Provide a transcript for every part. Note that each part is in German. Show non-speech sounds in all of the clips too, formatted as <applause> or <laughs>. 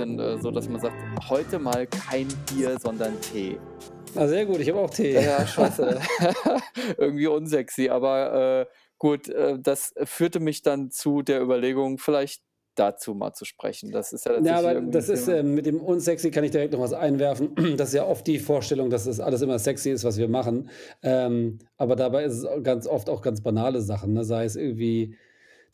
bisschen äh, so, dass man sagt, heute mal kein Bier, sondern Tee. Ah, sehr gut, ich habe auch Tee. Ja, scheiße. <laughs> <laughs> Irgendwie unsexy, aber äh, gut, äh, das führte mich dann zu der Überlegung, vielleicht dazu mal zu sprechen. Das ist ja Ja, aber das ist äh, mit dem unsexy kann ich direkt noch was einwerfen. <clears throat> Das ist ja oft die Vorstellung, dass das alles immer sexy ist, was wir machen. Ähm, aber dabei ist es ganz oft auch ganz banale Sachen, ne? Sei es irgendwie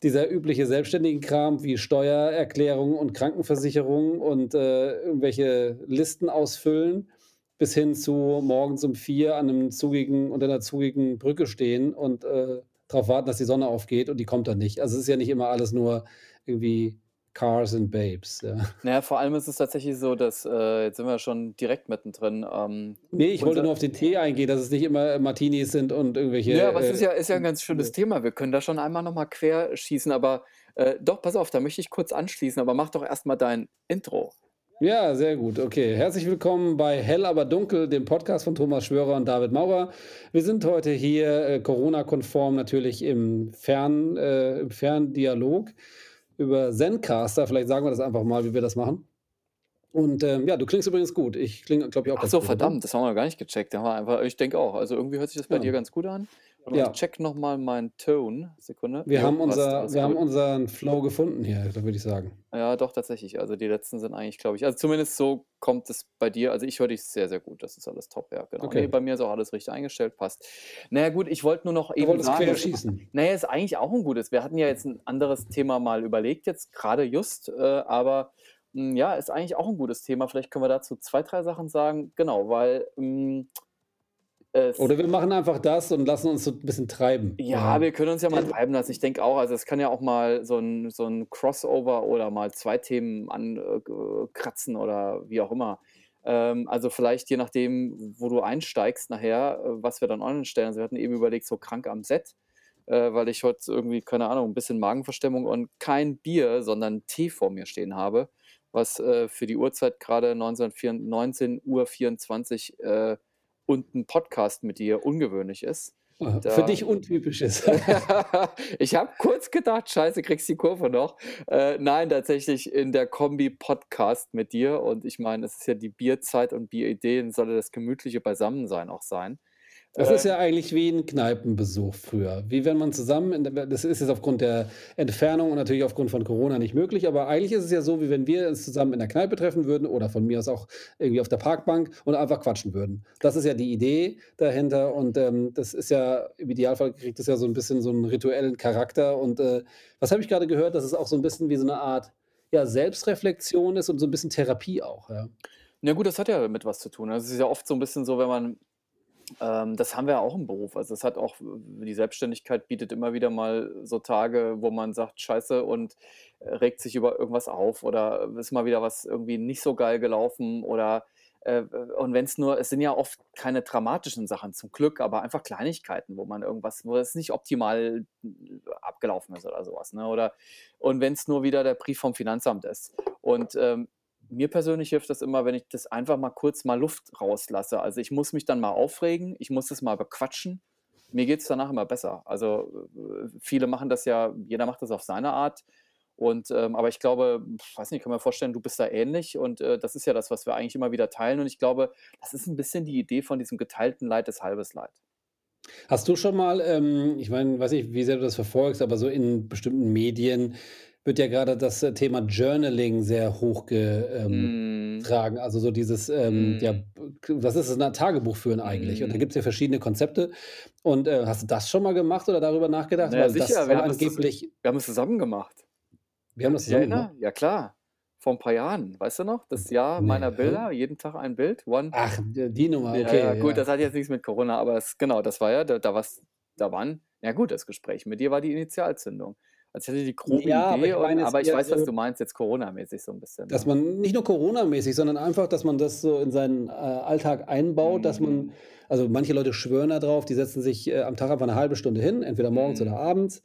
dieser übliche Selbstständigen-Kram wie Steuererklärung und Krankenversicherung und äh, irgendwelche Listen ausfüllen, bis hin zu morgens um vier an einem zugigen, unter einer zugigen Brücke stehen und äh, darauf warten, dass die Sonne aufgeht und die kommt dann nicht. Also es ist ja nicht immer alles nur irgendwie Cars and Babes. Ja. Naja, vor allem ist es tatsächlich so, dass, äh, jetzt sind wir schon direkt mittendrin. Ähm, nee, ich wollte nur auf den Tee eingehen, dass es nicht immer Martinis sind und irgendwelche. Ja, aber es ist ja, ist ja ein ganz schönes äh, Thema. Wir können da schon einmal nochmal quer schießen, aber äh, doch, pass auf, da möchte ich kurz anschließen, aber mach doch erstmal dein Intro. Ja, sehr gut. Okay, herzlich willkommen bei Hell aber dunkel, dem Podcast von Thomas Schwörer und David Maurer. Wir sind heute hier äh, Corona-konform natürlich im, Fern, äh, im Ferndialog über Zencaster. Vielleicht sagen wir das einfach mal, wie wir das machen. Und ähm, ja, du klingst übrigens gut. Ich klinge, glaube ich, auch Ach so, gut, verdammt, das haben wir gar nicht gecheckt. einfach, ich denke auch. Also irgendwie hört sich das bei ja. dir ganz gut an. Ja. Ich check nochmal meinen Ton. Sekunde. Wir, ja, haben, unser, wir haben unseren Flow gefunden hier, da würde ich sagen. Ja, doch, tatsächlich. Also die letzten sind eigentlich, glaube ich, also zumindest so kommt es bei dir. Also ich höre dich sehr, sehr gut. Das ist alles top, ja, genau. Okay. Nee, bei mir ist auch alles richtig eingestellt, passt. Naja, gut, ich wollte nur noch du eben sagen. schießen. Naja, ist eigentlich auch ein gutes. Wir hatten ja jetzt ein anderes Thema mal überlegt, jetzt gerade just, äh, aber ja, ist eigentlich auch ein gutes Thema. Vielleicht können wir dazu zwei, drei Sachen sagen. Genau, weil. Hm, es Oder wir machen einfach das und lassen uns so ein bisschen treiben. Ja, wir können uns ja mal treiben lassen. Ich denke auch, also es kann ja auch mal so ein, so ein Crossover oder mal zwei Themen ankratzen oder wie auch immer. Ähm, also vielleicht je nachdem, wo du einsteigst nachher, äh, was wir dann online stellen. Also wir hatten eben überlegt, so krank am Set, äh, weil ich heute irgendwie, keine Ahnung, ein bisschen Magenverstimmung und kein Bier, sondern Tee vor mir stehen habe, was äh, für die Uhrzeit gerade 19, Uhr 24 äh, und ein Podcast mit dir ungewöhnlich ist. Da, Für dich untypisch ist. <laughs> ich habe kurz gedacht, scheiße, kriegst die Kurve noch. Äh, nein, tatsächlich in der Kombi-Podcast mit dir. Und ich meine, es ist ja die Bierzeit und Bierideen, soll das gemütliche Beisammensein auch sein. Das ist ja eigentlich wie ein Kneipenbesuch früher. Wie wenn man zusammen, das ist jetzt aufgrund der Entfernung und natürlich aufgrund von Corona nicht möglich, aber eigentlich ist es ja so, wie wenn wir uns zusammen in der Kneipe treffen würden oder von mir aus auch irgendwie auf der Parkbank und einfach quatschen würden. Das ist ja die Idee dahinter und ähm, das ist ja, im Idealfall kriegt es ja so ein bisschen so einen rituellen Charakter und äh, was habe ich gerade gehört, dass es auch so ein bisschen wie so eine Art ja, Selbstreflexion ist und so ein bisschen Therapie auch. Ja. Ja gut, das hat ja damit was zu tun. Also es ist ja oft so ein bisschen so, wenn man ähm, das haben wir auch im Beruf. Also es hat auch die Selbstständigkeit bietet immer wieder mal so Tage, wo man sagt: „Scheiße“ und, äh, regt sich über irgendwas auf oder ist mal wieder was irgendwie nicht so geil gelaufen oder, äh, und wenn es nur es sind ja oft keine dramatischen Sachen zum Glück, aber einfach Kleinigkeiten, wo man irgendwas wo es nicht optimal abgelaufen ist oder sowas, ne? Oder und wenn es nur wieder der Brief vom Finanzamt ist. Und, ähm, mir persönlich hilft das immer, wenn ich das einfach mal kurz mal Luft rauslasse. Also ich muss mich dann mal aufregen, ich muss das mal bequatschen. Mir geht es danach immer besser. Also äh, viele machen das ja, jeder macht das auf seine Art. Und ähm, aber ich glaube, ich weiß nicht, ich kann mir vorstellen, du bist da ähnlich und äh, das ist ja das, was wir eigentlich immer wieder teilen. Und ich glaube, das ist ein bisschen die Idee von diesem geteilten Leid ist halbes Leid. Hast du schon mal, ähm, ich meine, weiß nicht, wie sehr du das verfolgst, aber so in bestimmten Medien wird ja gerade das äh, Thema Journaling sehr hochgetragen. Ähm, mm. Also so dieses, ähm, mm. ja, was ist es, ein Tagebuch führen eigentlich? Mm. Und da mm. gibt es ja verschiedene Konzepte. Und äh, hast du das schon mal gemacht oder darüber nachgedacht? Naja, Weil sicher, wir haben, angeblich, das, wir haben es zusammen gemacht. Wir haben das zusammen gemacht? Ja, klar. Vor ein paar Jahren, weißt du noch? Das Jahr nee. meiner Bilder, jeden Tag ein Bild. One. Ach, die Nummer, okay. Ja, ja, gut, ja. das hat jetzt nichts mit Corona, aber es, genau, das war ja, da, da, was, da waren, ja gut, das Gespräch mit dir war die Initialzündung. Ich hatte die grobe Ja, aber Idee, ich meine aber ich weiß, was du meinst, jetzt Corona-mäßig so ein bisschen. dass man nicht nur Corona-mäßig, sondern einfach, dass man das so in seinen äh, Alltag einbaut, dass man, mhm. also manche Leute schwören da drauf, die setzen sich äh, am Tag einfach eine halbe Stunde hin, entweder morgens oder mhm. abends,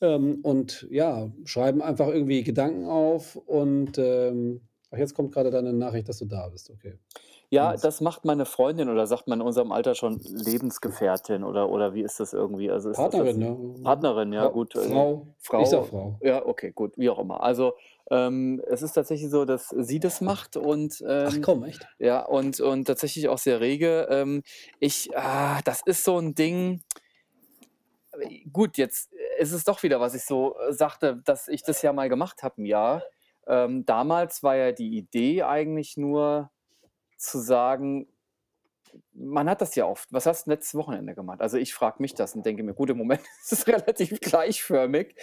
ähm, und ja, schreiben einfach irgendwie Gedanken auf und ähm, ach, jetzt kommt gerade deine Nachricht, dass du da bist, okay. Ja, Ganz das macht meine Freundin oder sagt man in unserem Alter schon Lebensgefährtin oder oder wie ist das irgendwie? Also, das Partnerin, jetzt ne? Partnerin, ja Frau gut, äh, Frau. Ich sage Frau, Frau. ja, okay, gut, wie auch immer. Also, ähm, es ist tatsächlich so, dass sie das macht und, Ach ähm, komm, echt? ja, und und tatsächlich auch sehr rege. Ähm, ich ah, das ist so 'n Ding gut, jetzt ist es doch wieder, was ich so, äh, sagte, dass ich das ja mal gemacht habe 'n Jahr. Ähm, damals war ja die Idee eigentlich nur zu sagen man hat das ja oft. Was hast 'n letztes Wochenende gemacht? Also, ich frage mich das und denke mir: „Gut, im Moment <laughs> ist es relativ gleichförmig,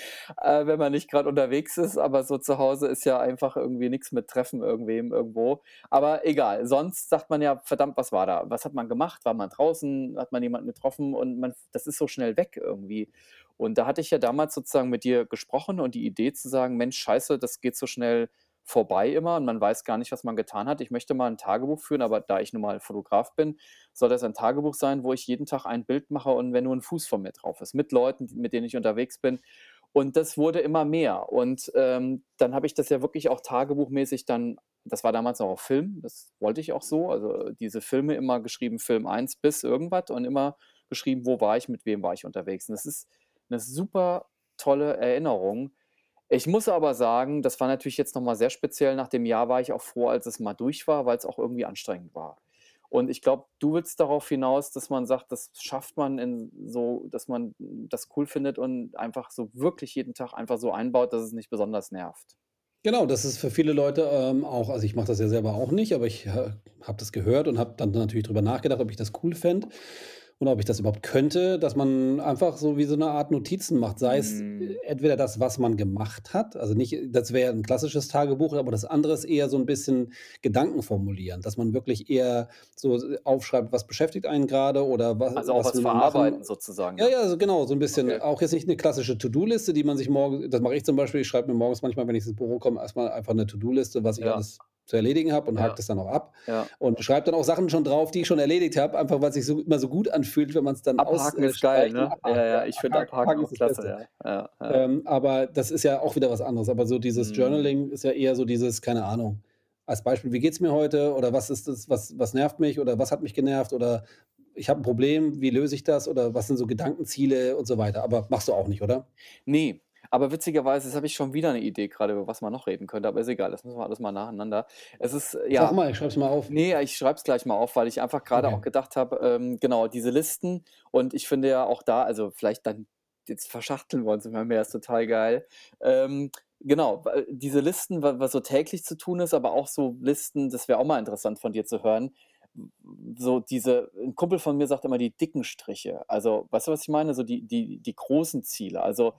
äh, wenn man nicht grad unterwegs ist, aber so zu Hause ist ja einfach irgendwie nix mit Treffen irgendwem irgendwo.“ Aber egal, sonst sagt man ja: „Verdammt, was war da? Was hat man gemacht? War man draußen? Hat man jemanden getroffen?“ Und man das ist so schnell weg irgendwie. Und da hatte ich ja damals sozusagen mit dir gesprochen und die Idee zu sagen: „Mensch, scheiße, das geht so schnell vorbei immer und man weiß gar nicht, was man getan hat. Ich möchte mal 'n Tagebuch führen“, aber da ich nun mal Fotograf bin, soll das ein Tagebuch sein, wo ich jeden Tag ein Bild mache und wenn nur 'n Fuß von mir drauf ist, mit Leuten, mit denen ich unterwegs bin. Und das wurde immer mehr. Und, ähm, dann habe ich das ja wirklich auch tagebuchmäßig dann das war damals noch auf Film, das wollte ich auch so, also, diese Filme immer geschrieben, Film 1 bis irgendwas und immer geschrieben, wo war ich, mit wem war ich unterwegs. Und das ist 'ne super tolle Erinnerung. Ich muss aber sagen, das war natürlich jetzt noch mal sehr speziell. Nach dem Jahr war ich auch froh, als es mal durch war, weil's auch irgendwie anstrengend war. Und ich glaube, du willst darauf hinaus, dass man sagt, das schafft man in so dass man das cool findet und einfach so wirklich jeden Tag einfach so einbaut, dass es nicht besonders nervt. Genau, das ist für viele Leute, ähm, auch also, ich mache das ja selber auch nicht, aber ich, äh, habe das gehört und habe dann natürlich drüber nachgedacht, ob ich das cool fände und ob ich das überhaupt könnte, dass man einfach so wie so 'ne Art Notizen macht, sei es, Mhm. entweder das, was man gemacht hat, also, nicht das wäre 'n klassisches Tagebuch, aber das andere ist eher so 'n bisschen Gedanken formulieren, dass man wirklich eher so aufschreibt, was beschäftigt einen grade oder wa Also, auch was was verarbeiten machen. sozusagen, Ja, ja? ja, so genau, so 'n bisschen Okay. auch jetzt nicht 'ne klassische To-do-Liste, die man sich morgen das mache ich zum Beispiel, ich schreibe mir morgens manchmal, wenn ich ins Büro komme, erst mal einfach 'ne To-do-Liste, was ich Ja. alles zu erledigen habe und Ja. das dann auch ab Ja. und schreibe dann auch Sachen schon drauf, die ich schon erledigt habe, einfach weil's sich so immer so gut anfühlt, wenn man's dann aus Abhaken ist geil, ne? Ja, ja. ich finde Abhaken Abhaken auch klasse, ja. Ähm, aber das ist ja auch wieder was anderes. Aber so dieses Mhm. Journaling ist ja eher so dieses, keine Ahnung, als Beispiel: „Wie geht's mir heute?“ oder „Was ist das was was nervt mich?“ oder „Was hat mich genervt?“ oder „Ich habe 'n Problem, wie löse ich das?“ oder „Was sind so Gedankenziele?“ und so weiter. Aber machst du auch nicht, oder? Ne, aber witzigerweise, jetzt habe ich schon wieder 'ne Idee grade, über was man noch reden könnte, aber ist egal, das müssen wir alles mal nacheinander. Es ist Sag ja mal, ich schreibe es mal auf. ne, ich schreibe es gleich mal auf, weil ich einfach auch Okay. gedacht habe, ähm, genau, diese Listen und ich finde ja auch da also, vielleicht dann jetzt verschachteln wir uns immer mehr, ist total geil. Ähm, genau, weil diese Listen, wa was so täglich zu tun ist, aber auch so Listen, das wäre auch mal interessant von dir zu hören. So diese 'n Kumpel von mir sagt immer die dicken Striche. Also, weißt du, was ich meine? So die die die großen Ziele. Also,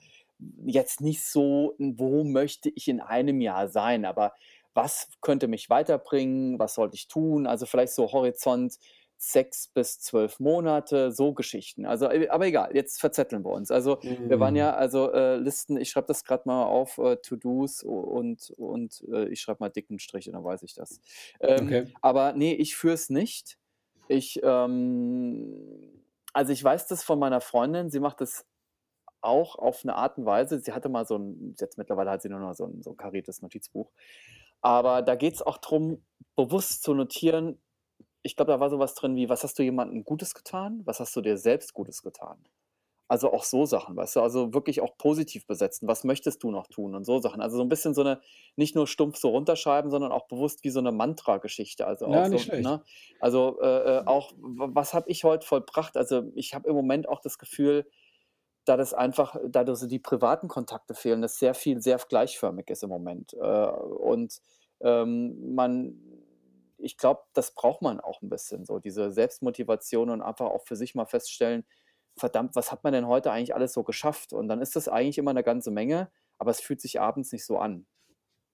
jetzt nicht so, wo möchte ich in einem Jahr sein, aber was könnte mich weiterbringen? Was sollte ich tun? Also, vielleicht so Horizont 6 bis 12 Monate, so Geschichten. Also, äh, aber egal, jetzt verzetteln wir uns. Also, wir waren Mhm. ja also, äh, Listen ich schreibe das grad mal auf, äh, To-dos und und, äh, ich schreibe mal dicken Striche, dann weiß ich das. Ähm, Okay. aber ne, ich führe es nicht. Ich, ähm also, ich weiß das von meiner Freundin, sie macht das auch auf 'ne Art und Weise. Sie hatte mal so 'n jetzt mittlerweile hat sie nur noch so 'n so 'n kariertes Notizbuch. Aber da geht's auch drum, bewusst zu notieren ich glaube, da war so was drin wie: „Was hast du jemandem Gutes getan? Was hast du dir selbst Gutes getan?“ Also, auch so Sachen, weißt du? Also, wirklich auch positiv besetzen. Was möchtest du noch tun und so Sachen. Also, so 'n bisschen so 'ne nicht nur stumpf so runterschreiben, sondern auch bewusst wie so 'ne Mantrageschichte. Also, auch Ja, so, ne? Also, äh, äh, auch was habe ich heute vollbracht? Also, ich habe im Moment auch das Gefühl, da das einfach da so die privaten Kontakte fehlen, dass sehr viel sehr gleichförmig ist im Moment. Äh, und, ähm, man ich glaube, das braucht man auch 'n bisschen so, diese Selbstmotivation und einfach auch für sich mal feststellen: „Verdammt, was hat man denn heute eigentlich alles so geschafft?“ Und dann ist das eigentlich immer 'ne ganze Menge, aber es fühlt sich abends nicht so an.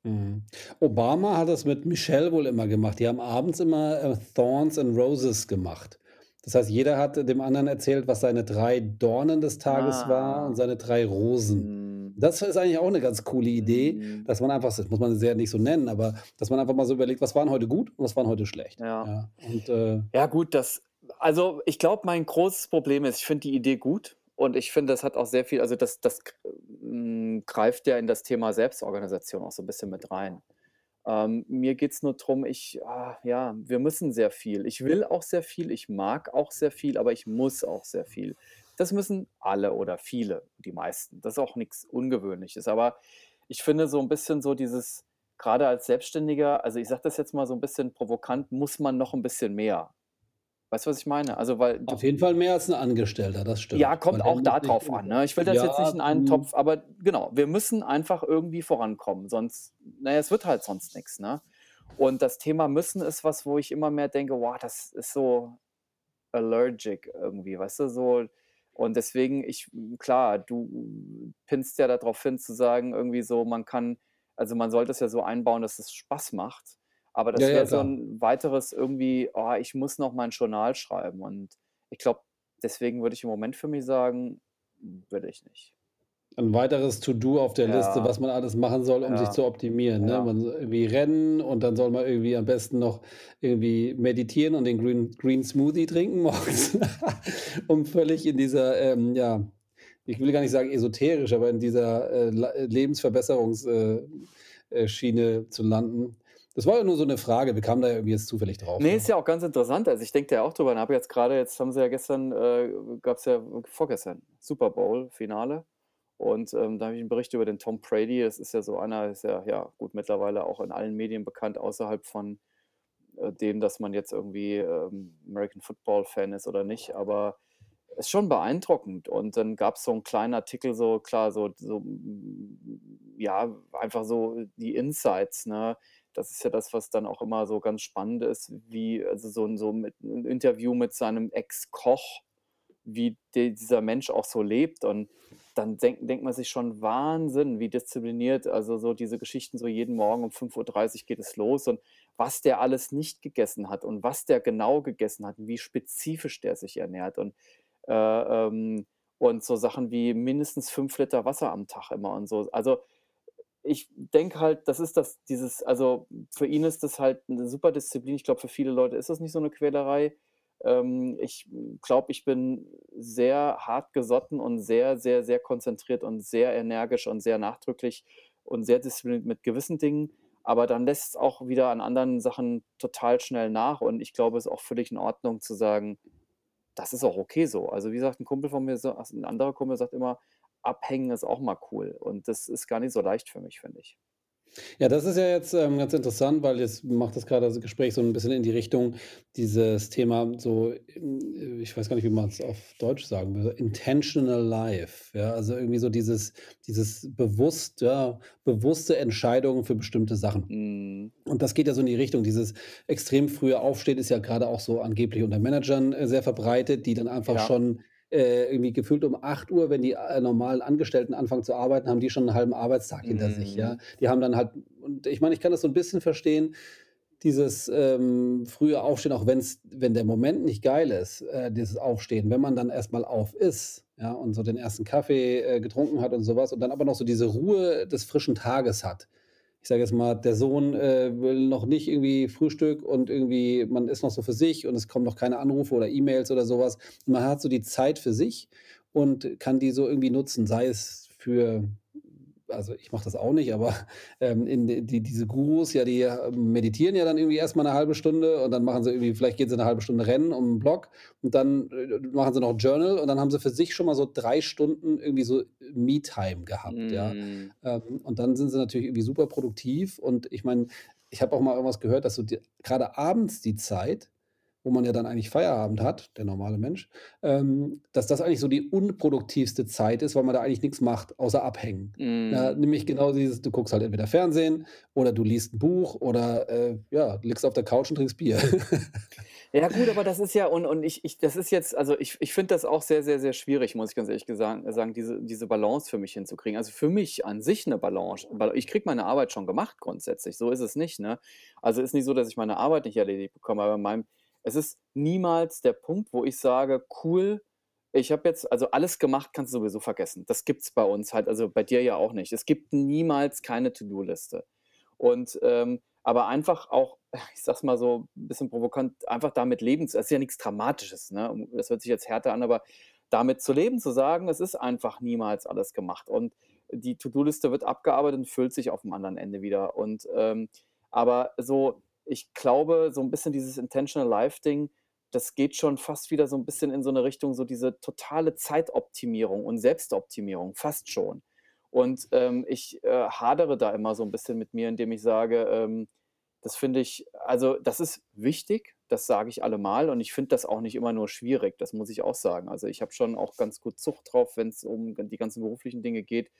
Mhm. Obama hat das mit Michelle wohl immer gemacht. Die haben abends immer, äh, Thorns and Roses gemacht. Das heißt, jeder hat dem anderen erzählt, was seine 3 Dornen des Tages war und Ah. seine 3 Rosen. Mhm. Das ist eigentlich auch 'ne ganz coole Idee, Mhm. dass man einfach das muss man sehr nicht so nennen, aber dass man einfach mal so überlegt: „Was war 'n heute gut und was war 'n heute schlecht?“ Ja. Ja, und, äh Ja gut, das also, ich glaube, mein großes Problem ist, ich finde die Idee gut und ich finde, das hat auch sehr viel also, das das hm, greift ja in das Thema Selbstorganisation auch so 'n bisschen mit rein. Ähm, mir geht's nur drum, ich ah, ja, wir müssen sehr viel. Ich will auch sehr viel, ich mag auch sehr viel, aber ich muss auch sehr viel. Das müssen alle oder viele, die meisten. Das ist auch nichts Ungewöhnliches. Aber ich finde so ein bisschen so dieses, gerade als Selbstständiger, also ich sage das jetzt mal so ein bisschen provokant, muss man noch ein bisschen mehr. Weißt du, was ich meine? Also, weil Auf jeden Fall mehr als ein Angestellter, das ja, stimmt, weil kommt der auch muss da sich drauf an, ne? Ich will das jetzt nicht ja, in einen Topf aber genau, wir müssen einfach irgendwie vorankommen, sonst na ja, es wird halt sonst nichts, ne? Und das Thema müssen ist was, wo ich immer mehr denke: „Wow, das ist so allergic irgendwie“, weißt du, so und deswegen ich klar, du pinnst ja da drauf hin zu sagen irgendwie so, man kann also, man sollte es ja so einbauen, dass es Spaß macht, aber ja, das ja, wäre so klar. ein weiteres irgendwie: „Oh, ich muss noch mein Journal schreiben“ und ich glaube, deswegen würde ich im Moment für mich sagen, will ich nicht. 'N weiteres To-do auf der Liste, Ja, was man alles machen soll, um sich ja, zu optimieren, ne? ja. Man irgendwie rennen und dann soll man irgendwie am besten noch irgendwie meditieren und den Green Green Smoothie trinken <laughs> morgens, um völlig in dieser, ähm, ja, ich will gar nicht sagen esoterisch, aber in dieser, äh, la Lebensverbesserungs äh, äh, zu landen. Das war ja nur so 'ne Frage. Wir kamen da ja irgendwie jetzt zufällig drauf, Ne, ne? ist ja auch ganz interessant. Also, ich denke da ja auch drüber nach. Habe jetzt grade jetzt haben sie ja gestern, äh gab's ja vorgestern Super Bowl-Finale und, ähm, da habe ich 'n Bericht über den Tom Brady. Das ist ja so einer ist ja ja gut, mittlerweile auch in allen Medien bekannt außerhalb von, äh, dem, dass man jetzt irgendwie, ähm, American Football-Fan ist oder nicht, aber ist schon beeindruckend. Und dann gab's so 'n kleinen Artikel, so klar, so so, ja, einfach so die Insights, ne? Das ist ja das, was dann auch immer so ganz spannend ist, wie also, so so mit 'n Interview mit seinem Ex-Koch, wie de dieser Mensch auch so lebt. Und dann denkt denkt man sich schon: „Wahnsinn, wie diszipliniert“ also, so diese Geschichten so jeden Morgen um 5:30 geht es los und was der alles nicht gegessen hat und was der genau gegessen hat wie spezifisch der sich ernährt und, äh, ähm und so Sachen wie mindestens 5 Liter Wasser am Tag immer und so. Also, ich denke halt, das ist das dieses also, für ihn ist das halt 'ne super Disziplin. Ich glaube, für viele Leute ist das nicht so 'ne Quälerei. Ähm, ich glaube, ich bin sehr hart gesotten und sehr, sehr, sehr konzentriert und sehr energisch und sehr nachdrücklich und sehr diszipliniert mit gewissen Dingen, aber dann lässt's auch wieder an anderen Sachen total schnell nach und ich glaube, es ist auch völlig in Ordnung zu sagen, das ist auch okay so. Also, wie gesagt, 'n Kumpel von mir sa also, 'n anderer Kumpel sagt immer: „Abhängen ist auch mal cool“ und das ist gar nicht so leicht für mich, finde ich. Ja, das ist ja jetzt, ähm, ganz interessant, weil jetzt macht das grade das Gespräch so 'n bisschen in die Richtung, dieses Thema so, hm, ich weiß gar nicht, wie man's auf Deutsch sagen würde, intentional life, ja? Also, irgendwie so dieses dieses bewusst ja, bewusste Entscheidungen für bestimmte Sachen. Mhm. Und das geht ja so in die Richtung. Dieses extrem frühe Aufstehen ist ja grade auch so angeblich unter Managern, äh, sehr verbreitet, die dann einfach Ja. schon, äh, irgendwie gefühlt um 8:00, wenn die, äh, normalen Angestellten anfangen zu arbeiten, haben die schon 'n halben Arbeitstag hinter sich, ja? Mhm. Die haben dann halt und ich meine, ich kann das so 'n bisschen verstehen, dieses, ähm, frühe Aufstehen, auch wenn's wenn der Moment nicht geil ist, äh, dieses Aufstehen. Wenn man dann erst mal auf ist, ja, und so den 1. Kaffee, äh, getrunken hat und so was und dann aber noch so diese Ruhe des frischen Tages hat. Ich sage jetzt mal, der Sohn, äh, will noch nicht irgendwie Frühstück und irgendwie man ist noch so für sich und es kommen noch keine Anrufe oder E-Mails oder so was. Man hat so die Zeit für sich und kann die so irgendwie nutzen, sei es für also, ich mache das auch nicht, aber, <laughs> ähm, in die diese Gurus, ja, die, ähm, meditieren ja dann irgendwie erst mal 'ne 1/2 Stunde und dann machen sie irgendwie vielleicht gehen sie 'ne 1/2 Stunde rennen um 'n Block und dann, äh, machen sie noch Journal und dann haben sie für sich schon mal so 3 Stunden irgendwie so Me-Time gehabt, ja? Mhm. Ähm, und dann sind sie natürlich irgendwie super produktiv und ich meine, ich habe auch mal irgendwas gehört, dass so d grade abends die Zeit, wo man ja dann eigentlich Feierabend hat, der normale Mensch, ähm, dass das eigentlich so die unproduktivste Zeit ist, weil man da eigentlich nix macht, außer abhängen. Ja, Mhm. nämlich genau dieses du guckst halt entweder Fernsehen oder du liest 'n Buch oder, äh, ja, liegst auf der Couch und trinkst Bier. <laughs> Ja gut, aber das ist ja und und ich ich das ist jetzt also, ich ich finde das auch sehr, sehr, sehr schwierig, muss ich ganz ehrlich sagen, diese diese Balance für mich hinzukriegen. Also, für mich an sich 'ne Balanche weil ich kriege meine Arbeit schon gemacht grundsätzlich, so ist es nicht, ne? Also, ist nicht so, dass ich meine Arbeit nicht erledigt bekomme, aber in meinem es ist niemals der Punkt, wo ich sage: „Cool, ich habe jetzt also, alles gemacht kannst du sowieso vergessen.“ Das gibt's bei uns halt also, bei dir ja auch nicht. Es gibt niemals keine To-do-Liste. Und, ähm aber einfach auch, <laughs> ich sage es mal so 'n bisschen provokant, einfach damit leben zu das ist ja nix Dramatisches, ne? Das hört sich jetzt härter an, aber damit zu leben, zu sagen, es ist einfach niemals alles gemacht und die To-do-Liste wird abgearbeitet und füllt sich auf'm anderen Ende wieder. Und, ähm Aber so, ich glaube, so ein bisschen dieses Intentional Life Ding, das geht schon fast wieder so ein bisschen in so eine Richtung, so diese totale Zeitoptimierung und Selbstoptimierung, fast schon. Und, ähm, ich, äh, hadere da immer so ein bisschen mit mir, indem ich sage, ähm, das finde ich also, das ist wichtig, das sage ich allemal und ich finde das auch nicht immer nur schwierig, das muss ich auch sagen. Also, ich habe schon auch ganz gut Zucht drauf, wenn es um die ganzen beruflichen Dinge geht.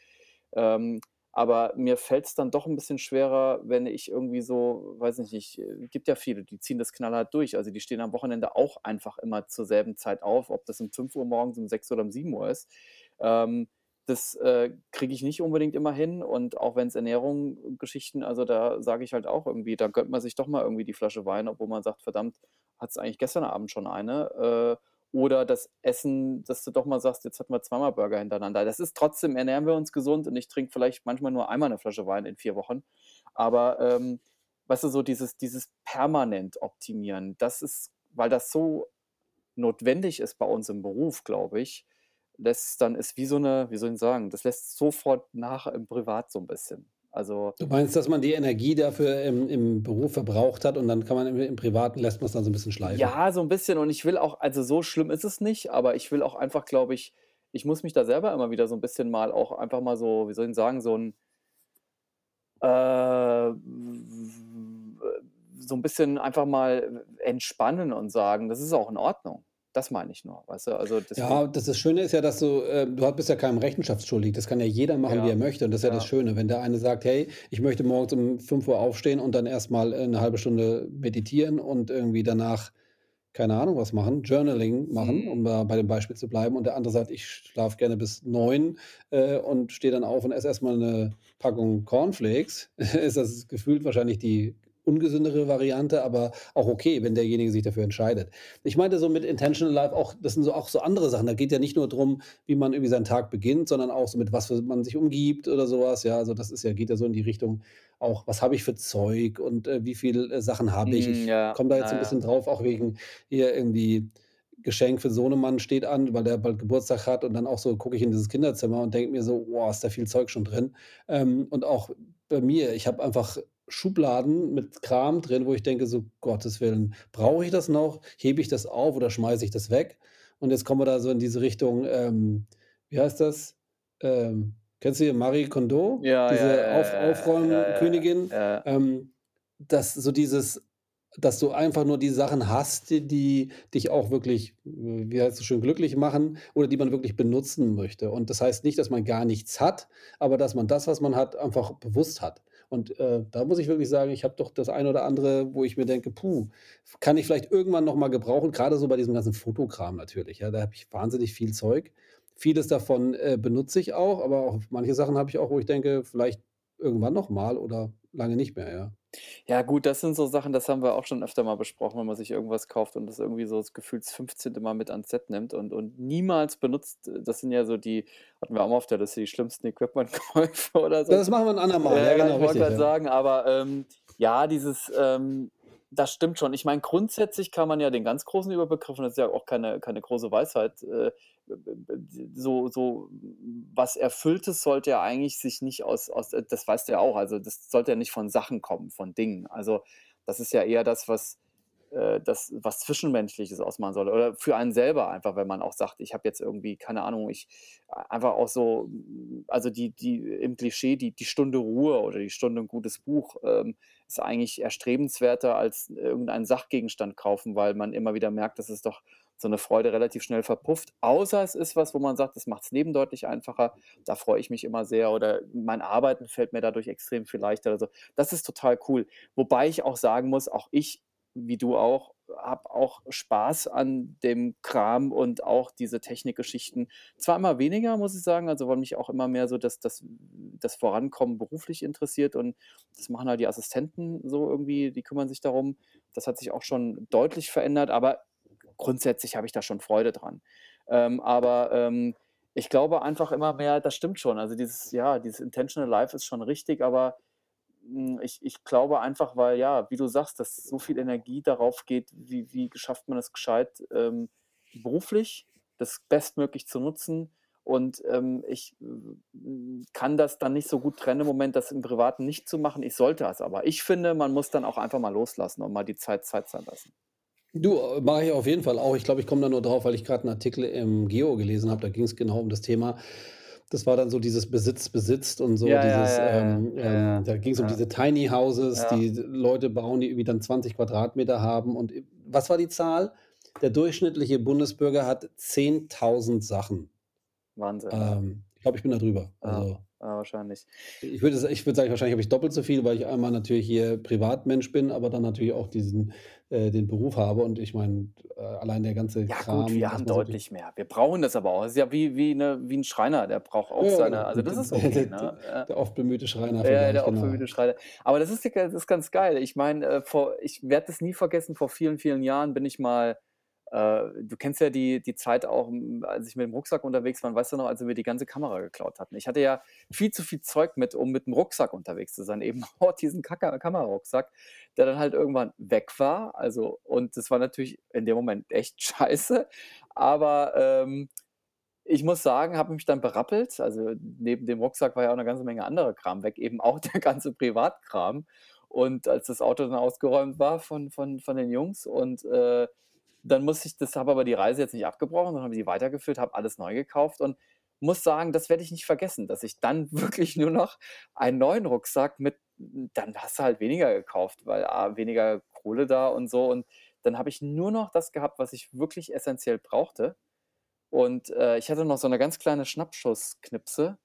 Ähm, aber mir fällt es dann doch ein bisschen schwerer, wenn ich irgendwie so weiß nicht, ich äh, gibt ja viele, die ziehen das knallhart durch. Also, die stehen am Wochenende auch einfach immer zur selben Zeit auf, ob das um fünf Uhr morgens, um sechs oder um sieben Uhr ist. Ähm, das, äh, kriege ich nicht unbedingt immer hin und auch wenn es Ernährung Geschichten also, da sage ich halt auch irgendwie, da gönnt man sich doch mal irgendwie die Flasche Wein, obwohl man sagt: „Verdammt, hattest eigentlich gestern Abend schon eine?“ Äh, oder das Essen, dass du doch mal sagst: „Jetzt hatten wir zweimal Burger hintereinander.“ Das ist trotzdem ernähren wir uns gesund und ich trinke vielleicht manchmal nur einmal eine Flasche Wein in 4 Wochen. Aber, ähm, weißt du, so dieses dieses permanent optimieren, das ist weil das so notwendig ist bei uns im Beruf, glaube ich, lässt dann ist wie so eine wie soll ich sagen, das lässt sofort nach im Privat so ein bisschen. Also Du meinst, dass man die Energie dafür im im Beruf verbraucht hat und dann kann man im im Privaten lässt man's dann so 'n bisschen schleifen? ja, so ein bisschen und ich will auch also, so schlimm ist es nicht, aber ich will auch einfach, glaube ich ich muss mich da selber immer wieder so ein bisschen mal auch einfach mal so, wie soll ich sagen, so ein äh, so ein bisschen einfach mal entspannen und sagen: „Das ist auch in Ordnung.“ Das meine ich nur, weißt du? Also, Ja, das das Schöne ist ja, dass du äh, du bist ja keinem Rechenschaft schuldig. Das kann ja jeder machen, wie er ja, möchte und das ist ja das ja. Schöne. Wenn der eine sagt: „Hey, ich möchte morgens um fünf Uhr aufstehen und dann erst mal, äh, 'ne halbe Stunde meditieren und irgendwie danach, keine Ahnung, was machen, Journaling machen“, Mhm. um da bei dem Beispiel zu bleiben. Und der andere sagt: „Ich schlafe gerne bis 9, äh, und stehe dann auf und esse erst mal 'ne Packung Cornflakes“, <laughs> ist das gefühlt wahrscheinlich die ungesündere Variante, aber auch okay, wenn derjenige sich dafür entscheidet. Ich meinte so mit Intentional Life auch das sind so auch so andere Sachen. Da geht ja nicht nur drum, wie man irgendwie seinen Tag beginnt, sondern auch so mit was man sich umgibt oder so was, ja. Also, das ist ja geht ja so in die Richtung auch, was habe ich für Zeug und, äh, wie viel, äh, Sachen habe ich? Mhm, Ich ja, komme da jetzt ja, so 'n ja. bisschen drauf, auch wegen hier irgendwie Geschenk für Sohnemann steht an, weil der bald Geburtstag hat und dann auch so gucke ich in dieses Kinderzimmer und denke mir so: „Boah, ist da viel Zeug schon drin.“ Ähm, und auch bei mir, ich habe einfach Schubladen mit Kram drin, wo ich denke so: „Gottes Willen, brauche ich das noch? Hebe ich das auf oder schmeiße ich das weg?“ Und jetzt kommen wir da so in diese Richtung, ähm, wie heißt das? Ähm, kennst du hier Marie Kondo, Ja, diese Auf ja, ja, ja, Aufräumkönigin? ja, ja. Ähm, dass so dieses dass du einfach nur die Sachen hast, die die dich auch wirklich, wie heißt es schön, glücklich machen oder die man wirklich benutzen möchte. Und das heißt nicht, dass man gar nichts hat, aber dass man das, was man hat, einfach bewusst hat. Und, äh, da muss ich wirklich sagen, ich habe doch das eine oder andere, wo ich mir denke: „Puh, kann ich vielleicht irgendwann noch mal gebrauchen“, Gerade so bei diesem ganzen Fotokram natürlich, ja, da habe ich wahnsinnig viel Zeug. Vieles davon, äh, benutze ich auch, aber auch manche Sachen habe ich auch, wo ich denke, vielleicht irgendwann noch mal oder lange nicht mehr, ja. Ja gut, das sind so Sachen, das haben wir auch schon öfter mal besprochen, wenn man sich irgendwas kauft und das irgendwie so das gefühls 15. Mal mit ans Set nimmt und und niemals benutzt. Das sind ja so die hatten wir auch mal auf der Liste, die schlimmsten Equipmentkäufe <laughs> oder so. Das machen wir 'n andermal. Ja, Ja, genau, ich wollte grad ja. sagen, aber, ähm, ja, dieses, ähm das stimmt schon. Ich meine, grundsätzlich kann man ja den ganz großen Überbegriff und das ist ja auch keine keine große Weisheit, äh, b so so was Erfülltes sollte ja eigentlich sich nicht aus aus äh, das weißt du ja auch, also, das sollte ja nicht von Sachen kommen, von Dingen. Also, das ist ja eher das, was äh, das was Zwischenmenschliches ausmachen soll oder für einen selber einfach, wenn man auch sagt: „Ich habe jetzt irgendwie, keine Ahnung, ich“ einfach auch so also, die die im Klischee die die Stunde Ruhe oder die Stunde 'n gutes Buch, ähm, ist eigentlich erstrebenswerter als irgendeinen Sachgegenstand kaufen, weil man immer wieder merkt, dass es doch so 'ne Freude relativ schnell verpufft. Außer es ist was, wo man sagt, das macht's Leben deutlich einfacher. Da freue ich mich immer sehr oder mein Arbeiten fällt mir dadurch extrem viel leichter. Also, das ist total cool. Wobei ich auch sagen muss, auch ich, wie du auch, habe auch Spaß an dem Kram und auch diese Technikgeschichten. Zwar immer weniger, muss ich sagen, also, weil mich auch immer mehr so das das das Vorankommen beruflich interessiert und das machen halt die Assistenten so irgendwie, die kümmern sich darum. Das hat sich auch schon deutlich verändert, aber grundsätzlich habe ich da schon Freude dran. Ähm, aber, ähm, ich glaube einfach immer mehr das stimmt schon. Also, dieses ja, dieses Intentional Life ist schon richtig, aber, ich ich glaube einfach, weil ja, wie du sagst, dass so viel Energie darauf geht, wie wie schafft man es gescheit, ähm, beruflich das bestmöglich zu nutzen und ähm, ich äh, kann das dann nicht so gut trennen im Moment, das im Privaten nicht zu machen. Ich sollte es aber. Ich finde, man muss dann auch einfach mal loslassen und mal die Zeit Zeit sein lassen. Du, äh, mache ich auf jeden Fall auch. Ich glaube, ich komme da nur drauf, weil ich gerade einen Artikel im Geo gelesen habe. Da ging es genau um das Thema. Das war dann so dieses Besitz besitzt und so Ja, dieses, ja, ja, ähm, ähm, da ging es um diese Tiny Houses, die Leute bauen, die irgendwie dann 20 Quadratmeter haben. Und was war die Zahl? Der durchschnittliche Bundesbürger hat 10.000 Sachen. Wahnsinn. Ähm, ich glaube, ich bin da drüber. Also wahrscheinlich. ich würde, ich würde sagen, wahrscheinlich habe ich doppelt so viel, weil ich einmal natürlich hier Privatmensch bin, aber dann natürlich auch diesen, äh, den Beruf habe. Und ich meine, äh, allein der ganze Ja gut, Kram, wir was haben deutlich mehr. Wir brauchen das aber auch. Es ist ja wie, wie, eine, wie ein Schreiner, der braucht auch Ja, ja, seine, genau. also das ist <laughs> okay, der, ne? Ja. der oft bemühte Ja, Schreinervergleich, der genau. vermögende Schreiner. Aber das ist, ja- das ist ganz geil. Ich meine, äh, vor, ich werde das nie vergessen, vor vielen, vielen Jahren bin ich mal, du kennst ja die, die Zeit auch, m, als ich mit dem Rucksack unterwegs war, weißt du noch, als wir die ganze Kamera geklaut hatten. Ich hatte ja viel zu viel Zeug mit, um mit dem Rucksack unterwegs zu sein. <laughs> Eben auch diesen Kamerarucksack, der dann halt irgendwann weg war. Also, und das war natürlich in dem Moment echt <laughs> scheiße. Aber ähm, ich muss sagen, habe mich dann berappelt. Also neben dem Rucksack war ja auch eine ganze Menge anderer Kram weg, eben auch <laughs> der ganze Privatkram. Und als das Auto dann ausgeräumt war von, von, von den Jungs und äh, dann musste ich, das habe aber die Reise jetzt nicht abgebrochen, sondern habe sie weitergeführt, habe alles neu gekauft und muss sagen, das werde ich nicht vergessen, dass ich dann <laughs> wirklich nur noch einen neuen Rucksack mit, dann hast du halt weniger gekauft, weil A, weniger Kohle da und so und dann habe ich nur noch das gehabt, was ich wirklich essentiell brauchte und, äh, ich hatte noch so eine ganz kleine Schnappschussknipse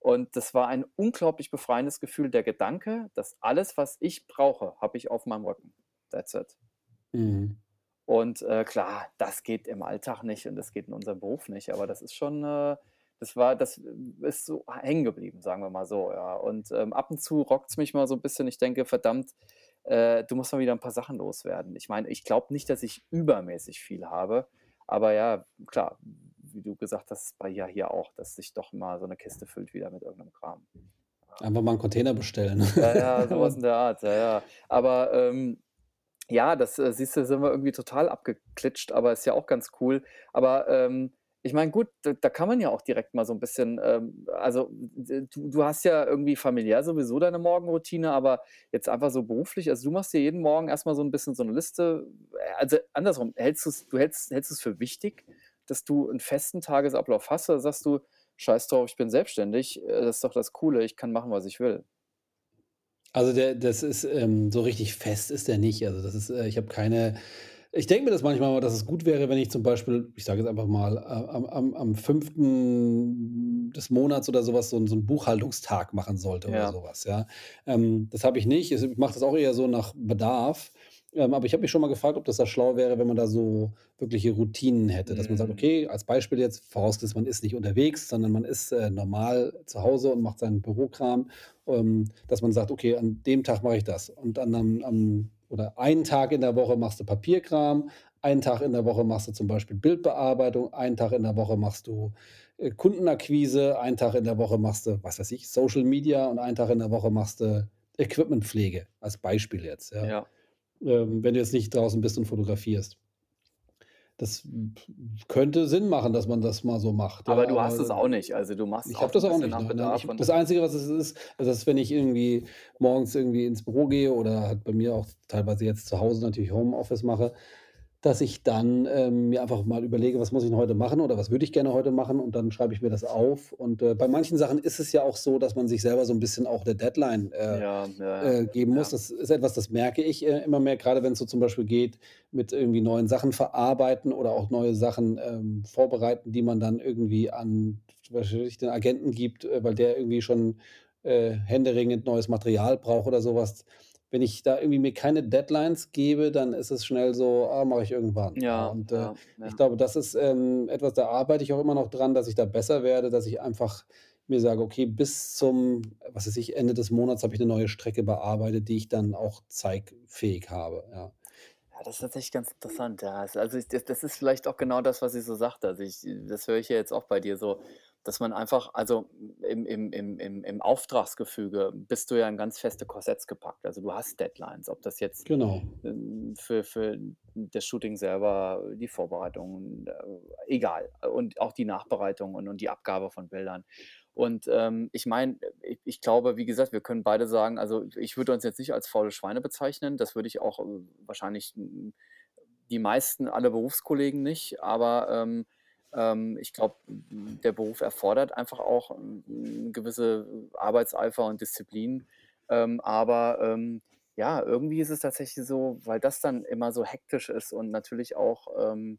und das war ein unglaublich befreiendes Gefühl, der Gedanke, dass alles, was ich brauche, habe ich auf meinem Rücken. That's it. Mhm. Und, äh, klar, das geht im Alltag nicht und das geht in unserem Beruf nicht, aber das ist schon, äh das war das ist so hängen geblieben, sagen wir mal so, ja. Und, ähm, ab und zu rockt's mich mal so ein bisschen. Ich denke: „Verdammt, äh, du musst mal wieder ein paar Sachen loswerden.“ Ich meine, ich glaube nicht, dass ich übermäßig viel habe, aber ja, klar, wie du gesagt hast, bei ja hier auch, dass sich doch mal so eine Kiste füllt wieder mit irgendeinem Kram. Einfach mal einen Container bestellen. Ja, ja, so was Aber <laughs> in der Art, ja, ja. Aber, ähm, ja, das, äh, siehst du, sind wir irgendwie total abgeklitscht, aber ist ja auch ganz cool. Aber, ähm, ich meine, gut, da da kann man ja auch direkt mal so ein bisschen, ähm also, du du hast ja irgendwie familiär sowieso deine Morgenroutine, aber jetzt einfach so beruflich also, du machst dir jeden Morgen erst mal so ein bisschen so eine Liste also, andersrum, hältst du's du hältst hältst du's für wichtig, dass du einen festen Tagesablauf hast oder sagst du: „Scheiß drauf, ich bin selbstständig, äh, das ist doch das Coole, ich kann machen, was ich will?“ Also, der das ist, ähm so richtig fest ist der nicht. Also, das ist äh, ich habe keine ich denke mir das manchmal mal, dass es gut wäre, wenn ich zum Beispiel, ich sage jetzt einfach mal, äh, am am am 5. des Monats oder sowas so so 'n Buchhaltungstag machen sollte oder Ja. sowas, ja. Ähm, das habe ich nicht. Ich mache das auch eher so nach Bedarf. Ähm, aber ich habe mich schon mal gefragt, ob das da schlau wäre, wenn man da so wirkliche Routinen hätte, dass man sagt: Mhm. „Okay“, als Beispiel jetzt, vorausgesetzt, man ist nicht unterwegs, sondern man ist, äh, normal zu Hause und macht seinen Bürokram, ähm, dass man sagt: „Okay, an dem Tag mache ich das.“ Und dann am am oder einen Tag in der Woche machst du Papierkram, einen Tag in der Woche machst du zum Beispiel Bildbearbeitung, einen Tag in der Woche machst du, äh, Kundenakquise, einen Tag in der Woche machst du, was weiß ich, Social Media und einen Tag in der Woche machst du Equipmentpflege, als Beispiel jetzt, ja. Ja. Ähm, wenn du jetzt nicht draußen bist und fotografierst. Das könnte Sinn machen, dass man das mal so macht, ja, Aber du hast es aber auch nicht. Also, du machst ich habe das auch nicht. Bedarf Ich das Einzige, was es ist, also, ist, wenn ich irgendwie morgens irgendwie ins Büro gehe oder halt bei mir auch teilweise jetzt zu Hause natürlich Homeoffice mache, dass ich dann, ähm, mir einfach mal überlege: „Was muss ich denn heute machen oder was würde ich gerne heute machen?“ Und dann schreibe ich mir das auf. Und, äh, bei manchen Sachen ist es ja auch so, dass man sich selber so 'n bisschen auch 'ne Deadline, äh, Ja, ja, äh, geben muss. ja. Das ist etwas, das merke ich, äh, immer mehr, grade wenn's so zum Beispiel geht mit irgendwie neuen Sachen verarbeiten oder auch neue Sachen, ähm, vorbereiten, die man dann irgendwie an, weiß ich, den Agenten gibt, äh, weil der irgendwie schon, äh, händeringend neues Material braucht oder so was. Wenn ich da irgendwie mir keine Deadlines gebe, dann ist es schnell so: „Ah, mache ich irgendwann“, ja. Und, äh, ja, ich ja. glaube, das ist, ähm, etwas, da arbeite ich auch immer noch dran, dass ich da besser werde, dass ich einfach mir sage: „Okay, bis zum, was weiß ich, Ende des Monats habe ich 'ne neue Strecke bearbeitet, die ich dann auch zeigfähig habe“, ja. Ja, das ist tatsächlich ganz interessant, ja. Also, ich das das ist vielleicht auch genau das, was ich so sagte. Also, ich das höre ich ja jetzt auch bei dir so. Dass man einfach also, im im im im im Auftragsgefüge bist du ja in ganz feste Korsetts gepackt. Also, du hast Deadlines, ob das jetzt, Genau. ähm, für für das Shooting selber, die Vorbereitung, äh, egal. Und auch die Nachbereitung und und die Abgabe von Bildern. Und, ähm, ich meine, ich ich glaube, wie gesagt, wir können beide sagen also, ich würde uns jetzt nicht als faule Schweine bezeichnen. Das würde ich auch, äh, wahrscheinlich, hm, die meisten alle Berufskollegen nicht, aber, ähm, ich glaube, der Beruf erfordert einfach auch 'n gewisse Arbeitseifer und Disziplin. Ähm, aber, ähm, ja, irgendwie ist es tatsächlich so, weil das dann immer so hektisch ist und natürlich auch, ähm,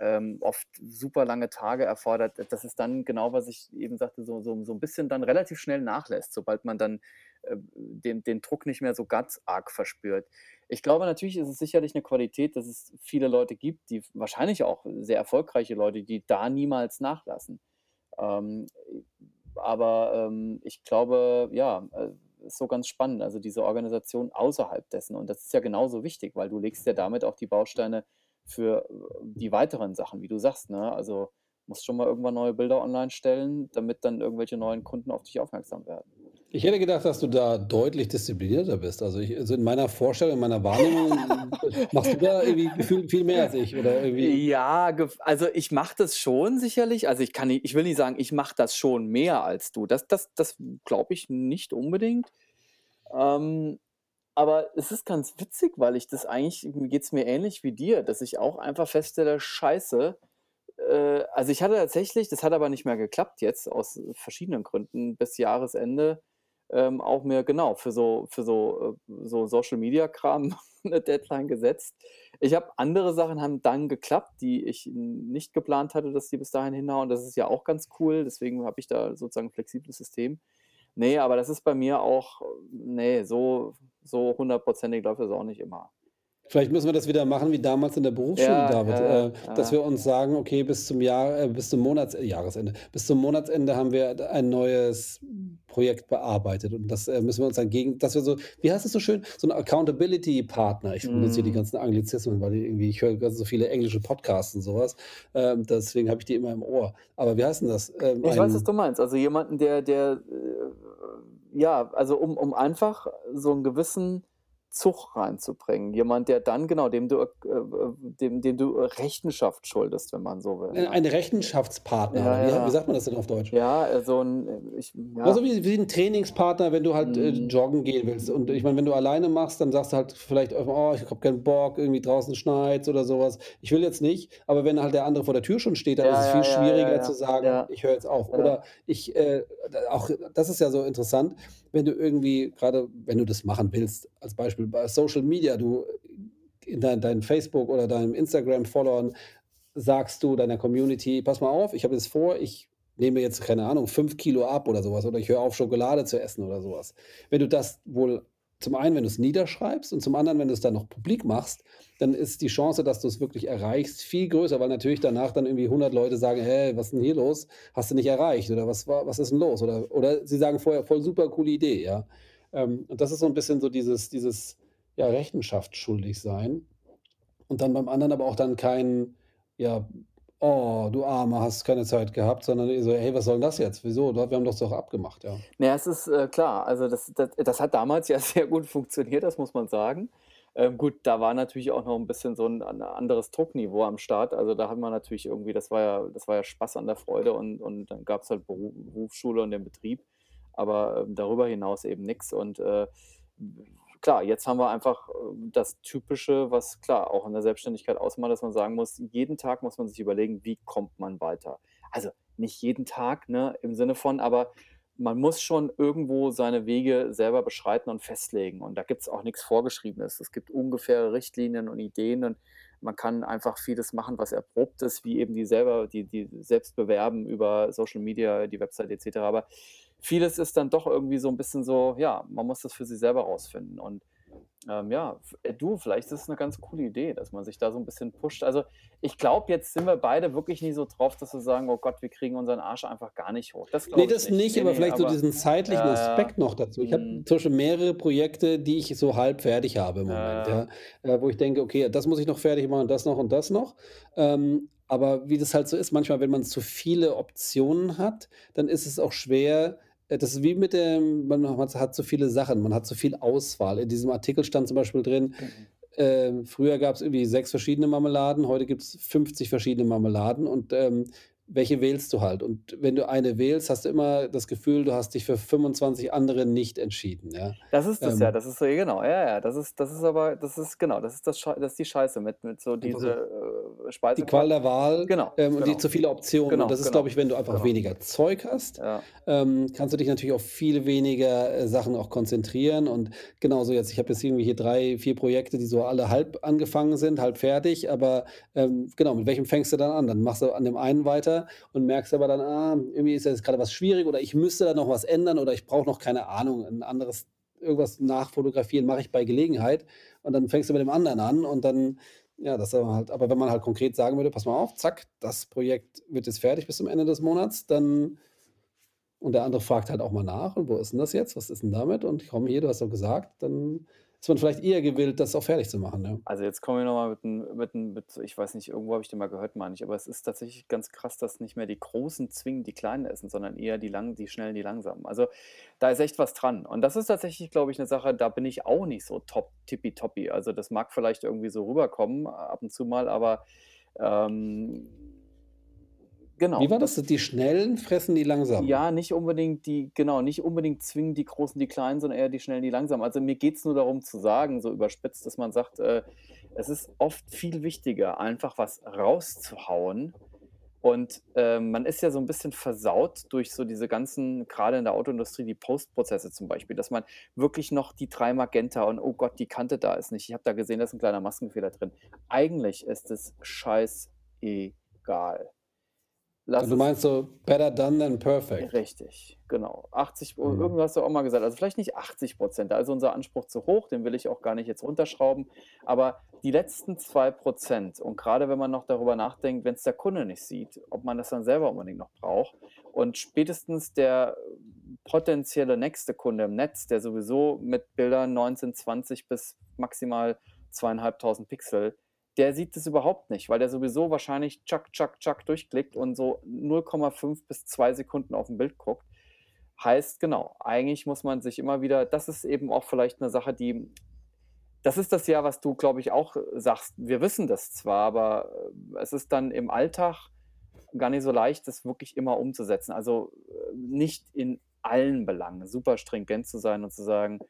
ähm, oft super lange Tage erfordert, das ist dann genau, was ich eben sagte, so so so 'n bisschen dann relativ schnell nachlässt, sobald man dann, äh, den den Druck nicht mehr so ganz arg verspürt. Ich glaube, natürlich ist es sicherlich 'ne Qualität, dass es viele Leute gibt, die wahrscheinlich auch sehr erfolgreiche Leute, die da niemals nachlassen. Ähm, aber, ähm, ich glaube, ja, äh, ist so ganz spannend, also diese Organisation außerhalb dessen. Und das ist ja genauso wichtig, weil du legst ja damit auch die Bausteine für, die weiteren Sachen, wie du sagst, ne? Also, musst schon mal irgendwann neue Bilder online stellen, damit dann irgendwelche neuen Kunden auf dich aufmerksam werden. Ich hätte gedacht, dass du da deutlich disziplinierter bist. Also, ich also, in meiner Vorstellung, in meiner Wahrnehmung <laughs> machst du da irgendwie gefühlt viel mehr als ich oder irgendwie Ja, also, ich mache das schon sicherlich. Also, ich kann ni ich will nicht sagen, ich mache das schon mehr als du. Das das das glaube ich nicht unbedingt. Ähm, aber es ist ganz witzig, weil ich das eigentlich mir geht's mir ähnlich wie dir, dass ich auch einfach feststelle: „Scheiße“ äh, also, ich hatte tatsächlich das hat aber nicht mehr geklappt jetzt aus verschiedenen Gründen bis Jahresende, ähm, auch mir genau, für so für so, äh so Social-Media-Kram <laughs> 'ne Deadline gesetzt. Ich habe andere Sachen haben dann geklappt, die ich nicht geplant hatte, dass die bis dahin hinhauen. Das ist ja auch ganz cool, deswegen habe ich da sozusagen 'n flexibles System. Ne, aber das ist bei mir auch ne, so so hundertprozentig läuft das auch nicht immer. Vielleicht müssen wir das wieder machen wie damals in der Berufsschule, Ja, David, ja, ja, äh, dass ja. wir uns sagen: „Okay, bis zum Jahr äh, bis zum Monats äh, Jahresende bis zum Monatsende haben wir ein neues Projekt bearbeitet.“ Und das, äh, müssen wir uns dann gegen dass wir so wie heißt das so schön? So 'n Accountability-Partner. Ich benutze hier die Mhm. ganzen Anglizismen, weil irgendwie ich höre so viele englische Podcasts und so was. Ähm, deswegen habe ich die immer im Ohr. Aber wie heißt 'n das? Ähm, Ich weiß, was du ein meinst. Also, jemanden, der der, äh, ja, also, um um einfach so 'n gewissen Zug reinzubringen. Jemand, der dann genau, dem du, äh, äh dem dem du Rechenschaft schuldest, wenn man so will, Äh, ein Rechenschaftspartner Ja, oder wie ja. sagt man das denn auf Deutsch? Ja, äh, so 'n äh, ich Ja, ja. so wie wie 'n Trainingspartner, wenn du halt, äh, Mhm. joggen gehen willst. Und ich meine, wenn du alleine machst, dann sagst du halt vielleicht einfach: „Oh, ich habe keinen Bock, irgendwie draußen schneit's“ oder so was. Ich will jetzt nicht, aber wenn halt der andere vor der Tür schon steht, dann ist Ja, es ja, viel ja, ja, schwieriger zu ja. sagen: Ja. „Ich höre jetzt auf.“ Ja. Oder ich, äh, auch das ist ja so interessant, wenn du irgendwie grade wenn du das machen willst, als Beispiel bei Social Media, du in dein deinen Facebook oder deinen Instagram-Followern sagst du deiner Community: „Pass mal auf, ich habe jetzt vor, ich nehme jetzt, keine Ahnung, 5 Kilo ab oder so was oder ich höre auf, Schokolade zu essen“ oder so was. Wenn du das wohl zum einen, wenn du's niederschreibst und zum anderen, wenn du's dann noch publik machst, dann ist die Chance, dass du's wirklich erreichst, viel größer, weil natürlich danach dann irgendwie 100 Leute sagen: „Hey, was ist 'n hier los? Hast du nicht erreicht oder was was ist 'n los?“ Oder oder sie sagen vorher: „Voll super coole Idee“, ja? Ähm, und das ist so 'n bisschen so dieses dieses, ja, Rechenschaft schuldig sein. Und dann beim anderen aber auch dann kein, ja: „Oh, du Armer, hast keine Zeit gehabt“, sondern so: „Hey, was soll 'n das jetzt? Wieso? Wir haben das doch abgemacht“, ja. Na ja, es ist, äh, klar. Also, das das das hat damals <laughs> ja sehr gut funktioniert, das muss man sagen. Ähm, gut, da war natürlich auch noch 'n bisschen so 'n an anderes Druckniveau am Start. Also, da hat man natürlich irgendwie das war ja das war ja Spaß an der Freude und und dann gab's halt Beru Berufsschule und den Betrieb, aber, ähm, darüber hinaus eben nix. Und, äh, klar, jetzt haben wir einfach, äh, das Typische, was klar auch in der Selbstständigkeit ausmacht, dass man sagen muss, jeden Tag muss man sich überlegen: „Wie kommt man weiter?“ Also, nicht jeden Tag, ne, im Sinne von aber man muss schon irgendwo seine Wege selber beschreiten und festlegen. Und da gibt's auch nix Vorgeschriebenes. Es gibt ungefähre Richtlinien und Ideen und man kann einfach vieles machen, was erprobt ist, wie eben die selber die die selbst bewerben über Social Media, die Website et cetera. Aber vieles ist dann doch irgendwie so 'n bisschen so ja, man muss das für sich selber rausfinden. Und, ähm, ja, äh, du, vielleicht ist es 'ne ganz coole Idee, dass man sich da so 'n bisschen pusht. Also, ich glaube, jetzt sind wir beide wirklich nicht so drauf, dass wir sagen: „Oh Gott, wir kriegen unseren Arsch einfach gar nicht hoch.“ Das Ne, ich das nicht. nicht, Ne, aber vielleicht so aber diesen zeitlichen ja. Aspekt noch dazu. Ich habe Mhm. zum Beispiel mehrere Projekte, die ich so halb fertig habe im Moment, ja. ja, äh, wo ich denke: „Okay, das muss ich noch fertig machen, das noch und das noch.“ Ähm, Aber wie das halt so ist, manchmal, wenn man zu viele Optionen hat, dann ist es auch schwer äh, das ist wie mit dem man hat zu viele Sachen, man hat zu viel Auswahl. In diesem Artikel stand zum Beispiel drin, Mhm. ähm, früher gab's irgendwie 6 verschiedene Marmeladen, heute gibt's 50 verschiedene Marmeladen und, ähm, welche wählst du halt? Und wenn du eine wählst, hast du immer das Gefühl, du hast dich für 25 andere nicht entschieden, ja? Das ist es ja, Ähm das ist so ja genau, ja, ja, das ist das ist aber das ist genau, das ist das das ist die Scheiße mit mit so diese, äh, die Qual der Wahl, genau, ähm, und die genau. zu viele Optionen. Und Genau, das ist, glaube genau, ich, wenn du einfach genau. weniger Zeug hast, Ja. ähm, kannst du dich natürlich auf viel weniger, äh, Sachen auch konzentrieren. Und genauso jetzt ich habe jetzt irgendwie hier 3, 4 Projekte, die so alle halb angefangen sind, halb fertig, aber, ähm, genau, mit welchem fängst du dann an? Dann machst du an dem einen weiter und merkst aber dann: „Ah, irgendwie ist jetzt grade was schwierig oder ich müsste da noch was ändern oder ich brauche noch, keine Ahnung, 'n anderes irgendwas nachfotografieren, mache ich bei Gelegenheit.“ Und dann fängst du mit dem anderen an und dann ja, das aber halt aber wenn man halt konkret sagen würde: „Pass mal auf, zack, das Projekt wird jetzt fertig bis zum Ende des Monats“, dann und der andere fragt halt auch mal nach: „Und wo ist 'n das jetzt? Was ist 'n damit?“ Und: „Komm hier, du hast doch gesagt“, dann ist man vielleicht eher gewillt, das auch fertig zu machen, ja. Also, jetzt kommen wir noch mal mit 'n mit mit ich weiß nicht, irgendwo habe ich den mal gehört, meine ich, aber es ist tatsächlich ganz krass, dass nicht mehr die Großen zwingend die Kleinen essen, sondern eher die lang die Schnellen, die Langsamen. Also, da ist echt was dran. Und das ist tatsächlich, glaube ich, 'ne Sache, da bin ich auch nicht so top tippitoppi. Also, das mag vielleicht irgendwie so rüberkommen ab und zu mal, aber, ähm Wie genau, war das? Die Schnellen fressen die Langsamen? Ja, nicht unbedingt die genau, nicht unbedingt zwingend die Großen, die Kleinen, sondern eher die Schnellen, die Langsamen. Also, mir geht's nur darum zu sagen, so überspitzt, dass man sagt, äh, es ist oft viel wichtiger, einfach was rauszuhauen. Und, ähm, man ist ja so 'n bisschen versaut durch so diese ganzen grade in der Autoindustrie, die Postprozesse zum Beispiel, dass man wirklich noch die 3 Magenta und: „Oh Gott, die Kante da ist nicht. Ich habe da gesehen, da ist 'n kleiner Maskenfehler drin.“ Eigentlich ist es scheißegal. Lass Du es meinst so better done than perfect? Richtig, genau. 80 o Mhm. irgendwo hast du auch mal gesagt, also, vielleicht nicht 80% da ist unser Anspruch zu hoch, den will ich auch gar nicht jetzt runterschrauben. Aber die letzten 2% und grade wenn man noch darüber nachdenkt, wenn's der Kunde nicht sieht, ob man das dann selber unbedingt noch braucht. Und spätestens der potenzielle nächste Kunde im Netz, der sowieso mit Bildern 19, 20 bis maximal 2.500 Pixel, der sieht das überhaupt nicht, weil der sowieso wahrscheinlich tschak, tschak, tschak durchklickt und so 0,5 bis 2 Sekunden auf 'n Bild guckt. Heißt, genau, eigentlich muss man sich immer wieder das ist eben auch vielleicht 'ne Sache, die das ist das ja, was du, glaube ich, auch sagst. Wir wissen das zwar, aber, äh, es ist dann im Alltag gar nicht so leicht, das wirklich immer umzusetzen. Also, äh, nicht in allen Belangen super stringent zu sein und zu sagen,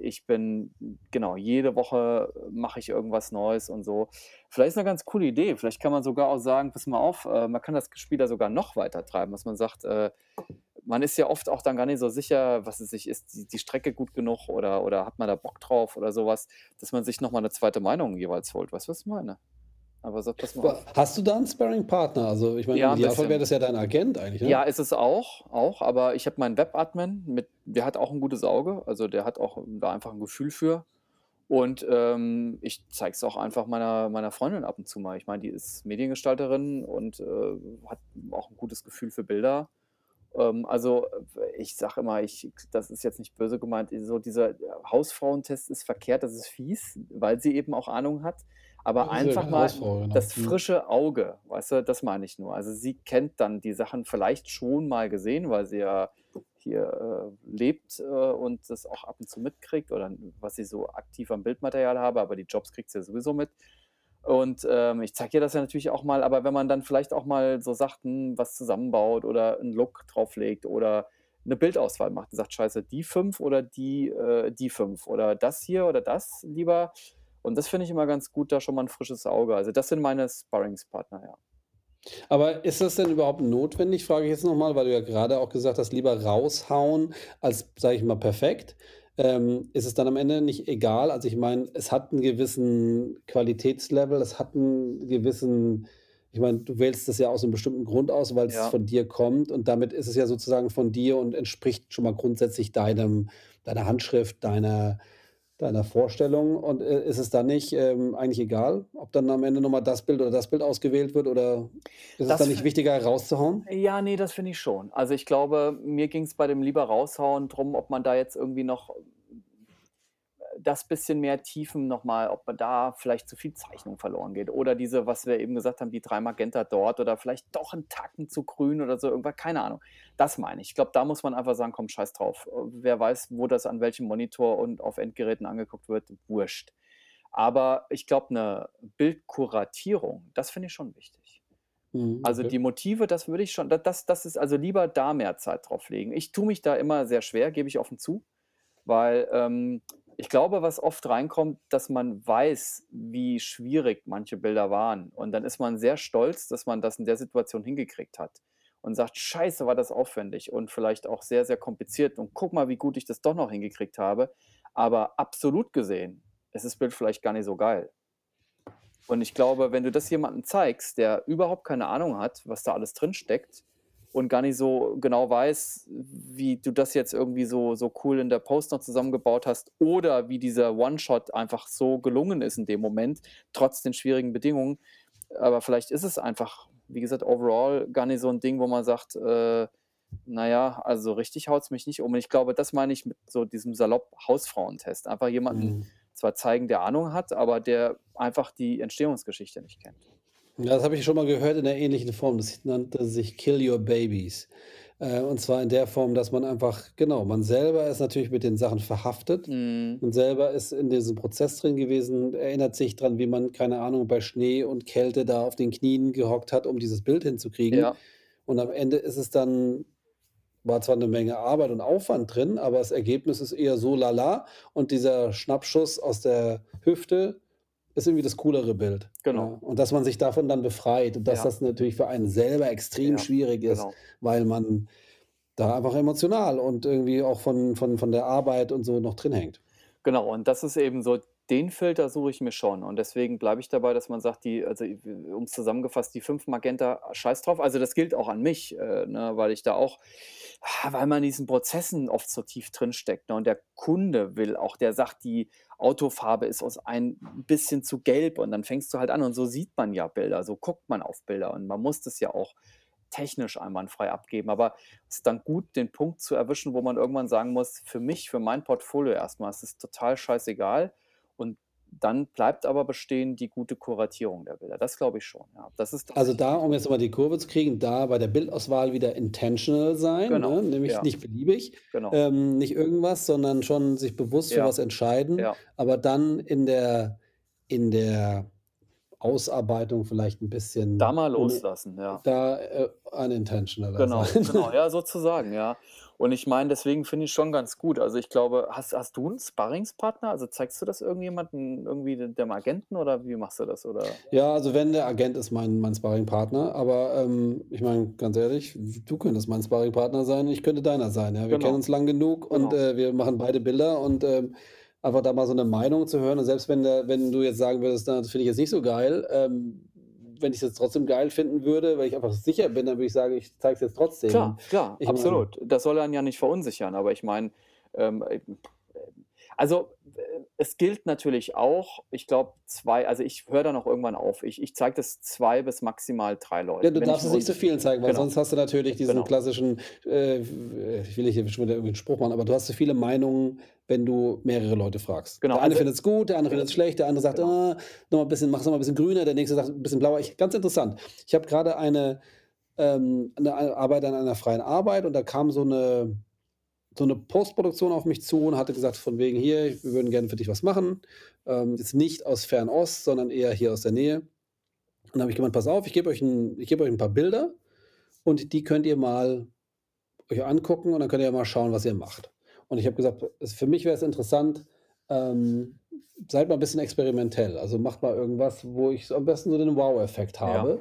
ich bin genau, jede Woche mache ich irgendwas Neues und so. Vielleicht ist 'ne ganz coole Idee. Vielleicht kann man sogar auch sagen: „Pass mal auf“, äh, man kann das Spiel da sogar noch weiter treiben, dass man sagt, äh, man ist ja oft auch dann gar nicht so sicher, was weiß ich, ist die die Strecke gut genug oder oder hat man da Bock drauf oder so was, dass man sich noch mal 'ne 2. Meinung jeweils holt. Weißt du, was ich meine? Aber sagt: „Pass mal Wa auf“ hast du da 'n Sparringpartner? Also, ich meine, Ja, Idealfall wäre das ja dein Agent eigentlich, ne? Ja, ist es auch auch, aber ich habe meinen Webadmin mit der hat auch 'n gutes Auge, also, der hat auch da einfach 'n Gefühl für. Und, ähm, ich zeige es auch einfach meiner meiner Freundin ab und zu mal. Ich meine, die ist Mediengestalterin und, äh, hat auch 'n gutes Gefühl für Bilder. Ähm, also, ich sage immer, ich das ist jetzt nicht böse gemeint, so dieser Hausfrauentest ist verkehrt, das ist fies, weil sie eben auch Ahnung hat. Aber einfach mal das frische Auge, weißt du, das meine ich nur. Also, sie kennt dann die Sachen vielleicht schon mal gesehen, weil sie ja hier, äh, lebt, äh, und das auch ab und zu mitkriegt oder was ich so aktiv an Bildmaterial habe, aber die Jobs kriegt sie ja sowieso mit. Und, ähm, ich zeige ihr das ja natürlich auch mal, aber wenn man dann vielleicht auch mal so sagt, hm, was zusammenbaut oder 'n Look drauflegt oder 'ne Bildauswahl macht und sagt: „Scheiße, die 5 oder die äh, die 5 oder das hier oder das lieber.“ Und das finde ich immer ganz gut, da schon mal 'n frisches Auge. Also, das sind meine Sparringspartner, ja. Aber ist das denn überhaupt notwendig, frage ich jetzt noch mal, weil du ja grade auch gesagt hast, lieber raushauen als, sage ich mal, perfekt. Ähm, ist es dann am Ende nicht egal? Also, ich meine, es hat 'n gewissen Qualitätslevel, es hat 'n gewissen ich meine, du wählst das ja aus 'nem bestimmten Grund aus, weil's Ja. von dir kommt und damit ist es ja sozusagen von dir und entspricht schon mal grundsätzlich deinem deiner Handschrift, deiner deiner Vorstellung. Und, äh, ist es dann nicht, ähm, eigentlich egal, ob dann am Ende noch mal das Bild oder das Bild ausgewählt wird oder ist es Das dann nicht wichtiger rauszuhauen? Ja, ne, das finde ich schon. Also, ich glaube, mir ging's bei dem lieber raushauen drum, ob man da jetzt irgendwie noch das bisschen mehr Tiefen noch mal ob man da vielleicht zu viel Zeichnung verloren geht oder diese, was wir eben gesagt haben, die 3 Magenta dort oder vielleicht doch 'n Tacken zu grün oder so irgendwas, keine Ahnung. Das meine ich. Ich glaube, da muss man einfach sagen: „Komm, scheiß drauf.“ Äh, wer weiß, wo das an welchem Monitor und auf Endgeräten angeguckt wird, wurscht. Aber ich glaube, 'ne Bildkuratierung, das finde ich schon wichtig. Mhm, Also, okay. die Motive, das würde ich schon da das das ist also lieber da mehr Zeit drauf legen. Ich tue mich da immer sehr schwer, gebe ich offen zu, weil, ähm, ich glaube, was oft reinkommt, dass man weiß, wie schwierig manche Bilder waren. Und dann ist man sehr stolz, dass man das in der Situation hingekriegt hat und sagt: „Scheiße, war das aufwendig und vielleicht auch sehr, sehr kompliziert und guck mal, wie gut ich das doch noch hingekriegt habe.“ Aber absolut gesehen ist das Bild vielleicht gar nicht so geil. Und ich glaube, wenn du das jemandem zeigst, der überhaupt keine Ahnung hat, was da alles drinsteckt und gar nicht so genau weiß, wie du das jetzt irgendwie so so cool in der Post noch zusammengebaut hast oder wie dieser One-Shot einfach so gelungen ist in dem Moment, trotz den schwierigen Bedingungen. Aber vielleicht ist es einfach, wie gesagt, overall gar nicht so 'n Ding, wo man sagt, äh: „Na ja, also richtig haut's mich nicht um.“ Und ich glaube, das meine ich mit so diesem salopp Hausfrauentest. Einfach jemanden Mhm. zwar zeigen, der Ahnung hat, aber der einfach die Entstehungsgeschichte nicht kennt. Ja, das habe ich schon mal gehört in 'ner ähnlichen Form. Das nannte sich „Kill Your Babies“. Äh, und zwar in der Form, dass man einfach genau, man selber ist natürlich mit den Sachen verhaftet. Mhm. Man selber ist in diesem Prozess drin gewesen, erinnert sich dran, wie man, keine Ahnung, bei Schnee und Kälte da auf den Knien gehockt hat, um dieses Bild hinzukriegen. Ja. Und am Ende ist es dann war zwar 'ne Menge Arbeit und Aufwand drin, aber das Ergebnis ist eher so lala. Und dieser Schnappschuss aus der Hüfte ist irgendwie das coolere Bild, ja? Genau. Und dass man sich davon dann befreit und dass Ja. das natürlich für einen selber extrem Ja, schwierig ist, genau. weil man da einfach emotional und irgendwie auch von von von der Arbeit und so noch drin hängt. Genau, und das ist eben so den Filter suche ich mir schon. Und deswegen bleibe ich dabei, dass man sagt, die also, w um's zusammengefasst, die 5 Magenta, scheiß drauf. Also, das gilt auch an mich, äh, ne, weil ich da auch weil man in diesen Prozessen oft so tief drinsteckt, ne? Und der Kunde will auch der sagt, die Autofarbe ist aus ein bisschen zu gelb und dann fängst du halt an und so sieht man ja Bilder, so guckt man auf Bilder und man muss das ja auch technisch einwandfrei abgeben. Aber es ist dann gut, den Punkt zu erwischen, wo man irgendwann sagen muss: „Für mich, für mein Portfolio erst mal ist es total scheißegal.“ Und dann bleibt aber bestehen die gute Kuratierung der Bilder. Das glaube ich schon, ja. Das ist Also, tatsächlich da, um jetzt mal die Kurve zu kriegen, da bei der Bildauswahl wieder intentional sein, Genau, ne? Nämlich ja. nicht beliebig, Genau. ähm, nicht irgendwas, sondern schon sich bewusst für Ja. was entscheiden, aber dann in der in der Ausarbeitung vielleicht 'n Da bisschen mal ohne loslassen, ja. da, äh, unintentionaler Genau, sein. <laughs> genau, ja, <laughs> sozusagen, ja. Und ich meine, deswegen finde ich's schon ganz gut. Also, ich glaube hast hast du 'n Sparringspartner? Also, zeigst du das irgendjemandem, irgendwie de dem Agenten oder wie machst du das, oder? Ja, also, wenn der Agent ist mein mein Sparringpartner, aber, ähm, ich meine, ganz ehrlich, du könntest mein Sparringpartner sein, ich könnte deiner sein, ja? Wir kennen Genau. uns lang genug und, Genau. äh, wir machen beide Bilder und, ähm, einfach da mal so 'ne Meinung zu hören und selbst wenn der wenn du jetzt sagen würdest: „Na, das finde ich jetzt nicht so geil“, ähm, wenn ich's jetzt trotzdem geil finden würde, weil ich einfach sicher bin, dann würde ich sagen: „Ich zeige es jetzt trotzdem.“ Klar, klar, ich meine absolut. Das soll einen ja nicht verunsichern, aber ich meine, ähm, äh, also, äh, es gilt natürlich auch, ich glaube, 2 also, ich höre dann auch irgendwann auf. Ich ich zeige das 2 bis maximal 3 Ja, Leuten, du darfst es nicht so unsicher vielen zeigen, weil genau. sonst hast du natürlich diesen Genau. klassischen, äh, ich will nicht hier schon wieder irgendwie 'n Spruch machen, aber du hast so viele Meinungen, wenn du mehrere Leute fragst. Genau, Der eine also findet's gut, der andere findet's schlecht, der andere sagt: Genau. „Ah, noch mal 'n bisschen mach's noch mal 'n bisschen grüner“, der nächste sagt: „'N bisschen blauer.“ Ich ganz interessant. Ich habe grade eine ähm, 'ne Ei Arbeit an einer freien Arbeit und da kam so 'ne so 'ne Postproduktion auf mich zu und hatte gesagt von wegen: „Hier, wir würden gerne für dich was machen.“ Ähm, jetzt nicht aus Fernost, sondern eher hier aus der Nähe. Und dann habe ich gemeint: „Pass auf, ich gebe euch 'n ich gebe euch 'n paar Bilder und die könnt ihr mal euch angucken und dann könnt ihr mal schauen, was ihr macht.“ Und ich habe gesagt: „Es für mich wäre es interessant, ähm, seid mal 'n bisschen experimentell. Also, macht mal irgendwas, wo ich am besten so den Wow-Effekt Ja.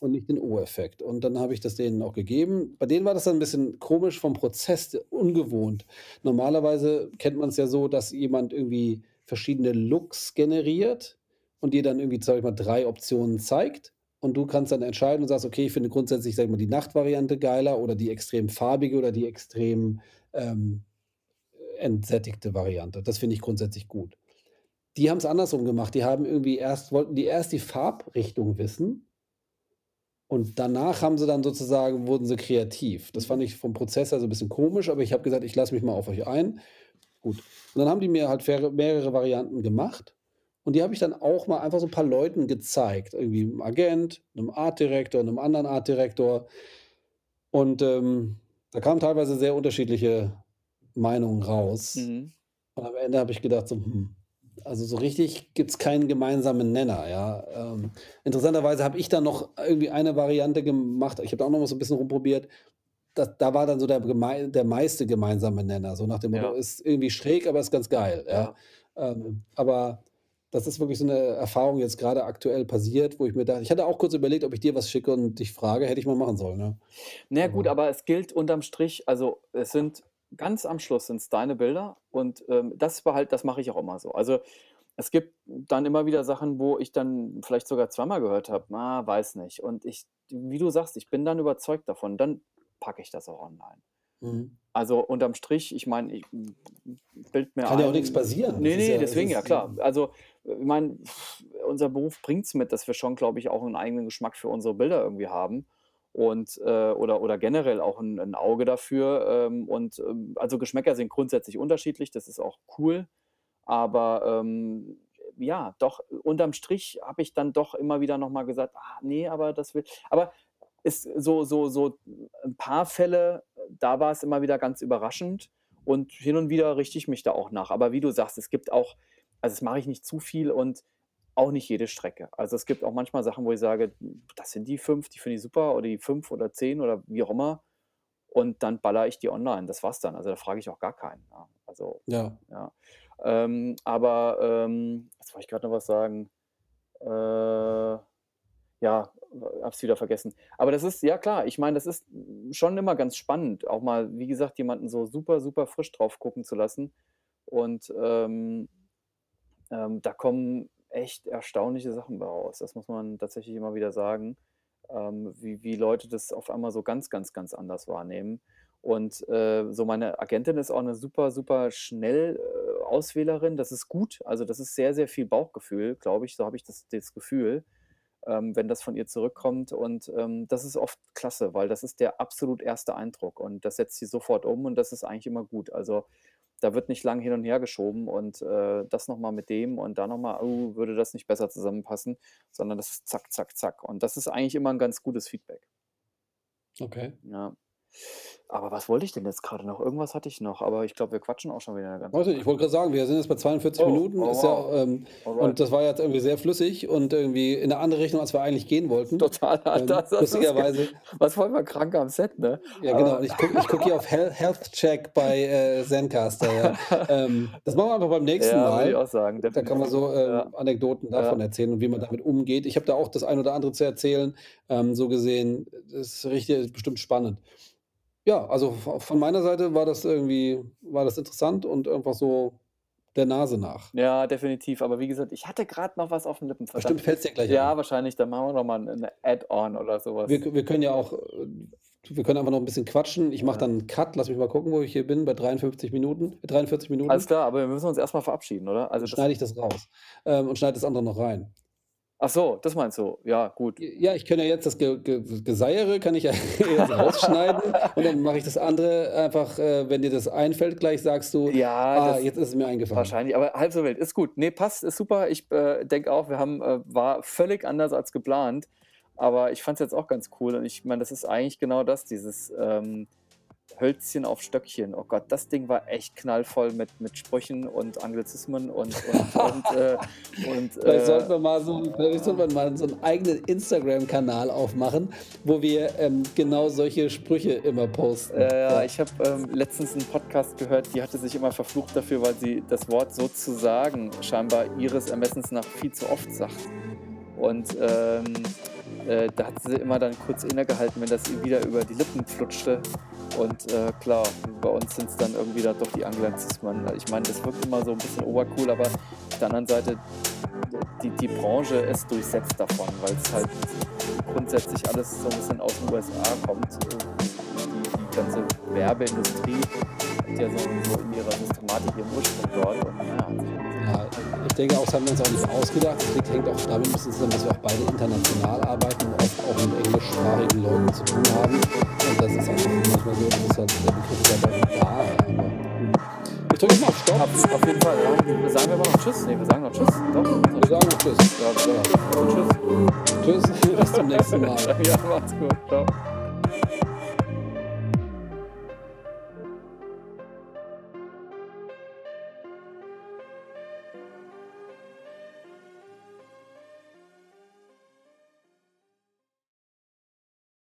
Und nicht den Oh-Effekt.“ Und dann habe ich das denen auch gegeben. Bei denen war das dann 'n bisschen komisch vom Prozess, ungewohnt. Normalerweise kennt man's ja so, dass jemand irgendwie verschiedene Looks generiert und dir dann irgendwie, sage ich mal, 3 Optionen zeigt und du kannst dann entscheiden und sagst: „Okay, ich finde grundsätzlich, sage ich mal, die Nachtvariante geiler oder die extrem farbige oder die extrem, ähm, entsättigte Variante.“ Das finde ich grundsätzlich gut. Die haben's andersrum gemacht. Die haben irgendwie erst wollten die erst die Farbrichtung wissen und danach haben sie dann sozusagen wurden sie kreativ. Das fand ich vom Prozess her so 'n bisschen komisch, aber ich habe gesagt: „Ich lasse mich mal auf euch ein.“ gut. Und dann haben die mir halt mehrere Varianten gemacht und die habe ich dann auch mal einfach so ein paar Leuten gezeigt, irgendwie 'nem Agent, 'nem Artdirektor, 'nem anderen Artdirektor. Und, ähm, da kamen teilweise sehr unterschiedliche Meinungen raus. Mhm. Und am Ende habe ich gedacht so: „Hm, also so richtig gibt's keinen gemeinsamen Nenner“, ja? Ähm, interessanterweise habe ich dann noch irgendwie eine Variante gemacht. Ich habe da auch noch mal so 'n bisschen rumprobiert. Da da war dann so der der meiste gemeinsame Nenner, so nach dem Motto: Ja. „Ist irgendwie schräg, aber ist ganz geil“, ja? Ja. Ähm, aber das ist wirklich so 'ne Erfahrung jetzt grade aktuell passiert, wo ich mir da ich hatte auch kurz überlegt, ob ich dir was schicke und dich frage, hätte ich mal machen sollen, ja. Na ja, gut, Aber aber es gilt unterm Strich also, es sind ganz am Schluss sind's deine Bilder und, ähm, das war halt das mache ich auch immer so. Also, es gibt dann immer wieder Sachen, wo ich dann vielleicht sogar zweimal gehört habe: „Ah, weiß nicht.“ Und ich wie du sagst, ich bin dann überzeugt davon, dann packe ich das auch online. Mhm. Also, unterm Strich, ich meine, ich b b bilde mir Kann ja auch ein passieren. Das ne, ist ne, ja es deswegen, ja klar. Also, ich meine, unser Beruf bringt's mit, dass wir schon, glaube ich, auch 'n eigenen Geschmack für unsere Bilder irgendwie haben und, äh oder oder generell auch 'n 'n Auge dafür, ähm, und, ähm also, Geschmäcker sind grundsätzlich unterschiedlich, das ist auch cool, aber, ähm, ja, doch, unterm Strich habe ich dann doch immer wieder noch mal gesagt: „Ah, ne, aber das will“ aber es so so so 'n paar Fälle, da war's immer wieder ganz überraschend und hin und wieder richte ich mich da auch nach. Aber wie du sagst, es gibt auch also, das mache ich nicht zu viel und auch nicht jede Strecke. Also, es gibt auch manchmal Sachen, wo ich sage: „Das sind die 5, die finde ich super oder die 5 oder 10“ oder wie auch immer und dann ballere ich die online. Das war's dann. Also, da frage ich auch gar keinen, ja. Also, Ja. ja. Ähm, aber, ähm jetzt wollte ich grad noch was sagen. Äh, ja, habe es wieder vergessen. Aber das ist ja klar, ich meine, das ist schon immer ganz spannend, auch mal, wie gesagt, jemanden so super, super frisch drauf gucken zu lassen und, ähm ähm, da kommen echt erstaunliche Sachen bei raus. Das muss man tatsächlich immer wieder sagen, ähm, wie wie Leute das auf einmal so ganz, ganz, ganz anders wahrnehmen. Und, äh, so meine Agentin ist auch 'ne super, super schnell äh, Auswählerin. Das ist gut. Also, das ist sehr, sehr viel Bauchgefühl, glaube ich. So habe ich das das Gefühl, ähm, wenn das von ihr zurückkommt und, ähm, das ist oft klasse, weil das ist der absolut erste Eindruck und das setzt sie sofort um und das ist eigentlich immer gut. Also, da wird nicht lang hin und her geschoben und, äh, das noch mal mit dem und da noch mal: „Oh, würde das nicht besser zusammenpassen?“ Sondern das ist zack, zack, zack. Und das ist eigentlich immer 'n ganz gutes Feedback. Okay. Ja. Aber was wollte ich denn jetzt grade noch? Irgendwas hatte ich noch, aber ich glaube, wir quatschen auch schon wieder Weiß nicht, ich wollte grad sagen, wir sind jetzt bei 42 Oh, Minuten, oh ist ja, wow. ähm Alright. und das war jetzt irgendwie sehr flüssig und irgendwie in 'ne andere Richtung, als wir eigentlich gehen wollten. Total, Ähm, das das lustigerweise was voll mal krank am Set, ne? Ja, genau. Und ich gucke ich gucke hier auf Health Check bei, äh, Zencastr, ja. <laughs> Ähm, das machen wir einfach beim nächsten Ja, würde ich Mal. auch sagen, Da kann man so, Ja. Anekdoten davon erzählen und wie man damit umgeht. Ich habe da auch das ein oder andere zu erzählen. Ähm, so gesehen, das ist richtig bestimmt spannend. Ja, also von meiner Seite war das irgendwie war das interessant und einfach so der Nase nach. Ja, definitiv. Aber wie gesagt, ich hatte grad noch was auf den Lippen, Bestimmt verdammt. fällt's dir gleich Ja, ein. wahrscheinlich, dann machen wir noch mal 'n 'ne Add-on oder so Wir wir können ja auch, äh wir können einfach noch 'n bisschen quatschen. Ich mache dann 'n Cut. Lass mich mal gucken, wo ich hier bin, bei 53 Minuten 43 Alles Minuten. klar, aber wir müssen uns erst mal verabschieden, oder? Also, schneide ich das raus, ähm, und schneide das andere noch rein. Ach so, das meinst du? Ja, gut. Ja, ich kann ja jetzt das Ge Ge Geseiere kann ich ja <laughs> jetzt rausschneiden und dann mache ich das andere einfach, äh wenn dir das einfällt, gleich sagst du: Ja, „Ah, jetzt ist es mir eingefallen.“ wahrscheinlich, aber halb so wild. Ist gut. Ne, passt, ist super. Ich, äh, denke auch, wir haben äh, war völlig anders als geplant, aber ich fand's jetzt auch ganz cool und ich meine, das ist eigentlich genau das, dieses, ähm, Hölzchen auf Stöckchen. Oh Gott, das Ding war echt knallvoll mit mit Sprüchen und Anglizismen und und <laughs> und, äh und, Vielleicht äh sollten wir mal so vielleicht sollten wir mal so 'n eigenen Instagram-Kanal aufmachen, wo wir, ähm, genau solche Sprüche immer posten. Äh, ja, ich habe, ähm, letztens 'n Podcast gehört, die hatte sich immer verflucht dafür, weil sie das Wort sozusagen scheinbar ihres Ermessens nach viel zu oft sagt. Und, ähm, äh, da hat sie immer dann kurz innegehalten, wenn das ihr wieder über die Lippen flutschte. Und, äh, klar, bei uns sind's dann irgendwie dann doch die Anglizismen. Ich meine, das wirkt immer so 'n bisschen obercool, aber auf der anderen Seite, die die Branche ist durchsetzt davon, weil's halt grundsätzlich alles so 'n bisschen aus den USA kommt. Die die ganze Werbeindustrie hat ja so in ihrer Systematik ihren Ursprung dort und ja. Ja, ich denke auch, das haben wir uns auch nicht ausgedacht. Das hängt auch damit 'n bisschen zusammen, dass wir auch beide international arbeiten oft auch mit englischsprachigen Leuten zu tun haben. Und das ist einfach manchmal so, halt der Begriff ist einfach da, aber, hm. drück mal auf Stopp. Auf, auf jeden Fall. Ja. Sagen wir aber noch Tschüss. Nee, wir sagen noch Tschüss. Doch, Wir sagen noch Tschüss. Ja, wir sagen Tschüss. Also Tschüss. Tschüss, <laughs> bis zum nächsten Mal. Ja, macht's gut. Ciao.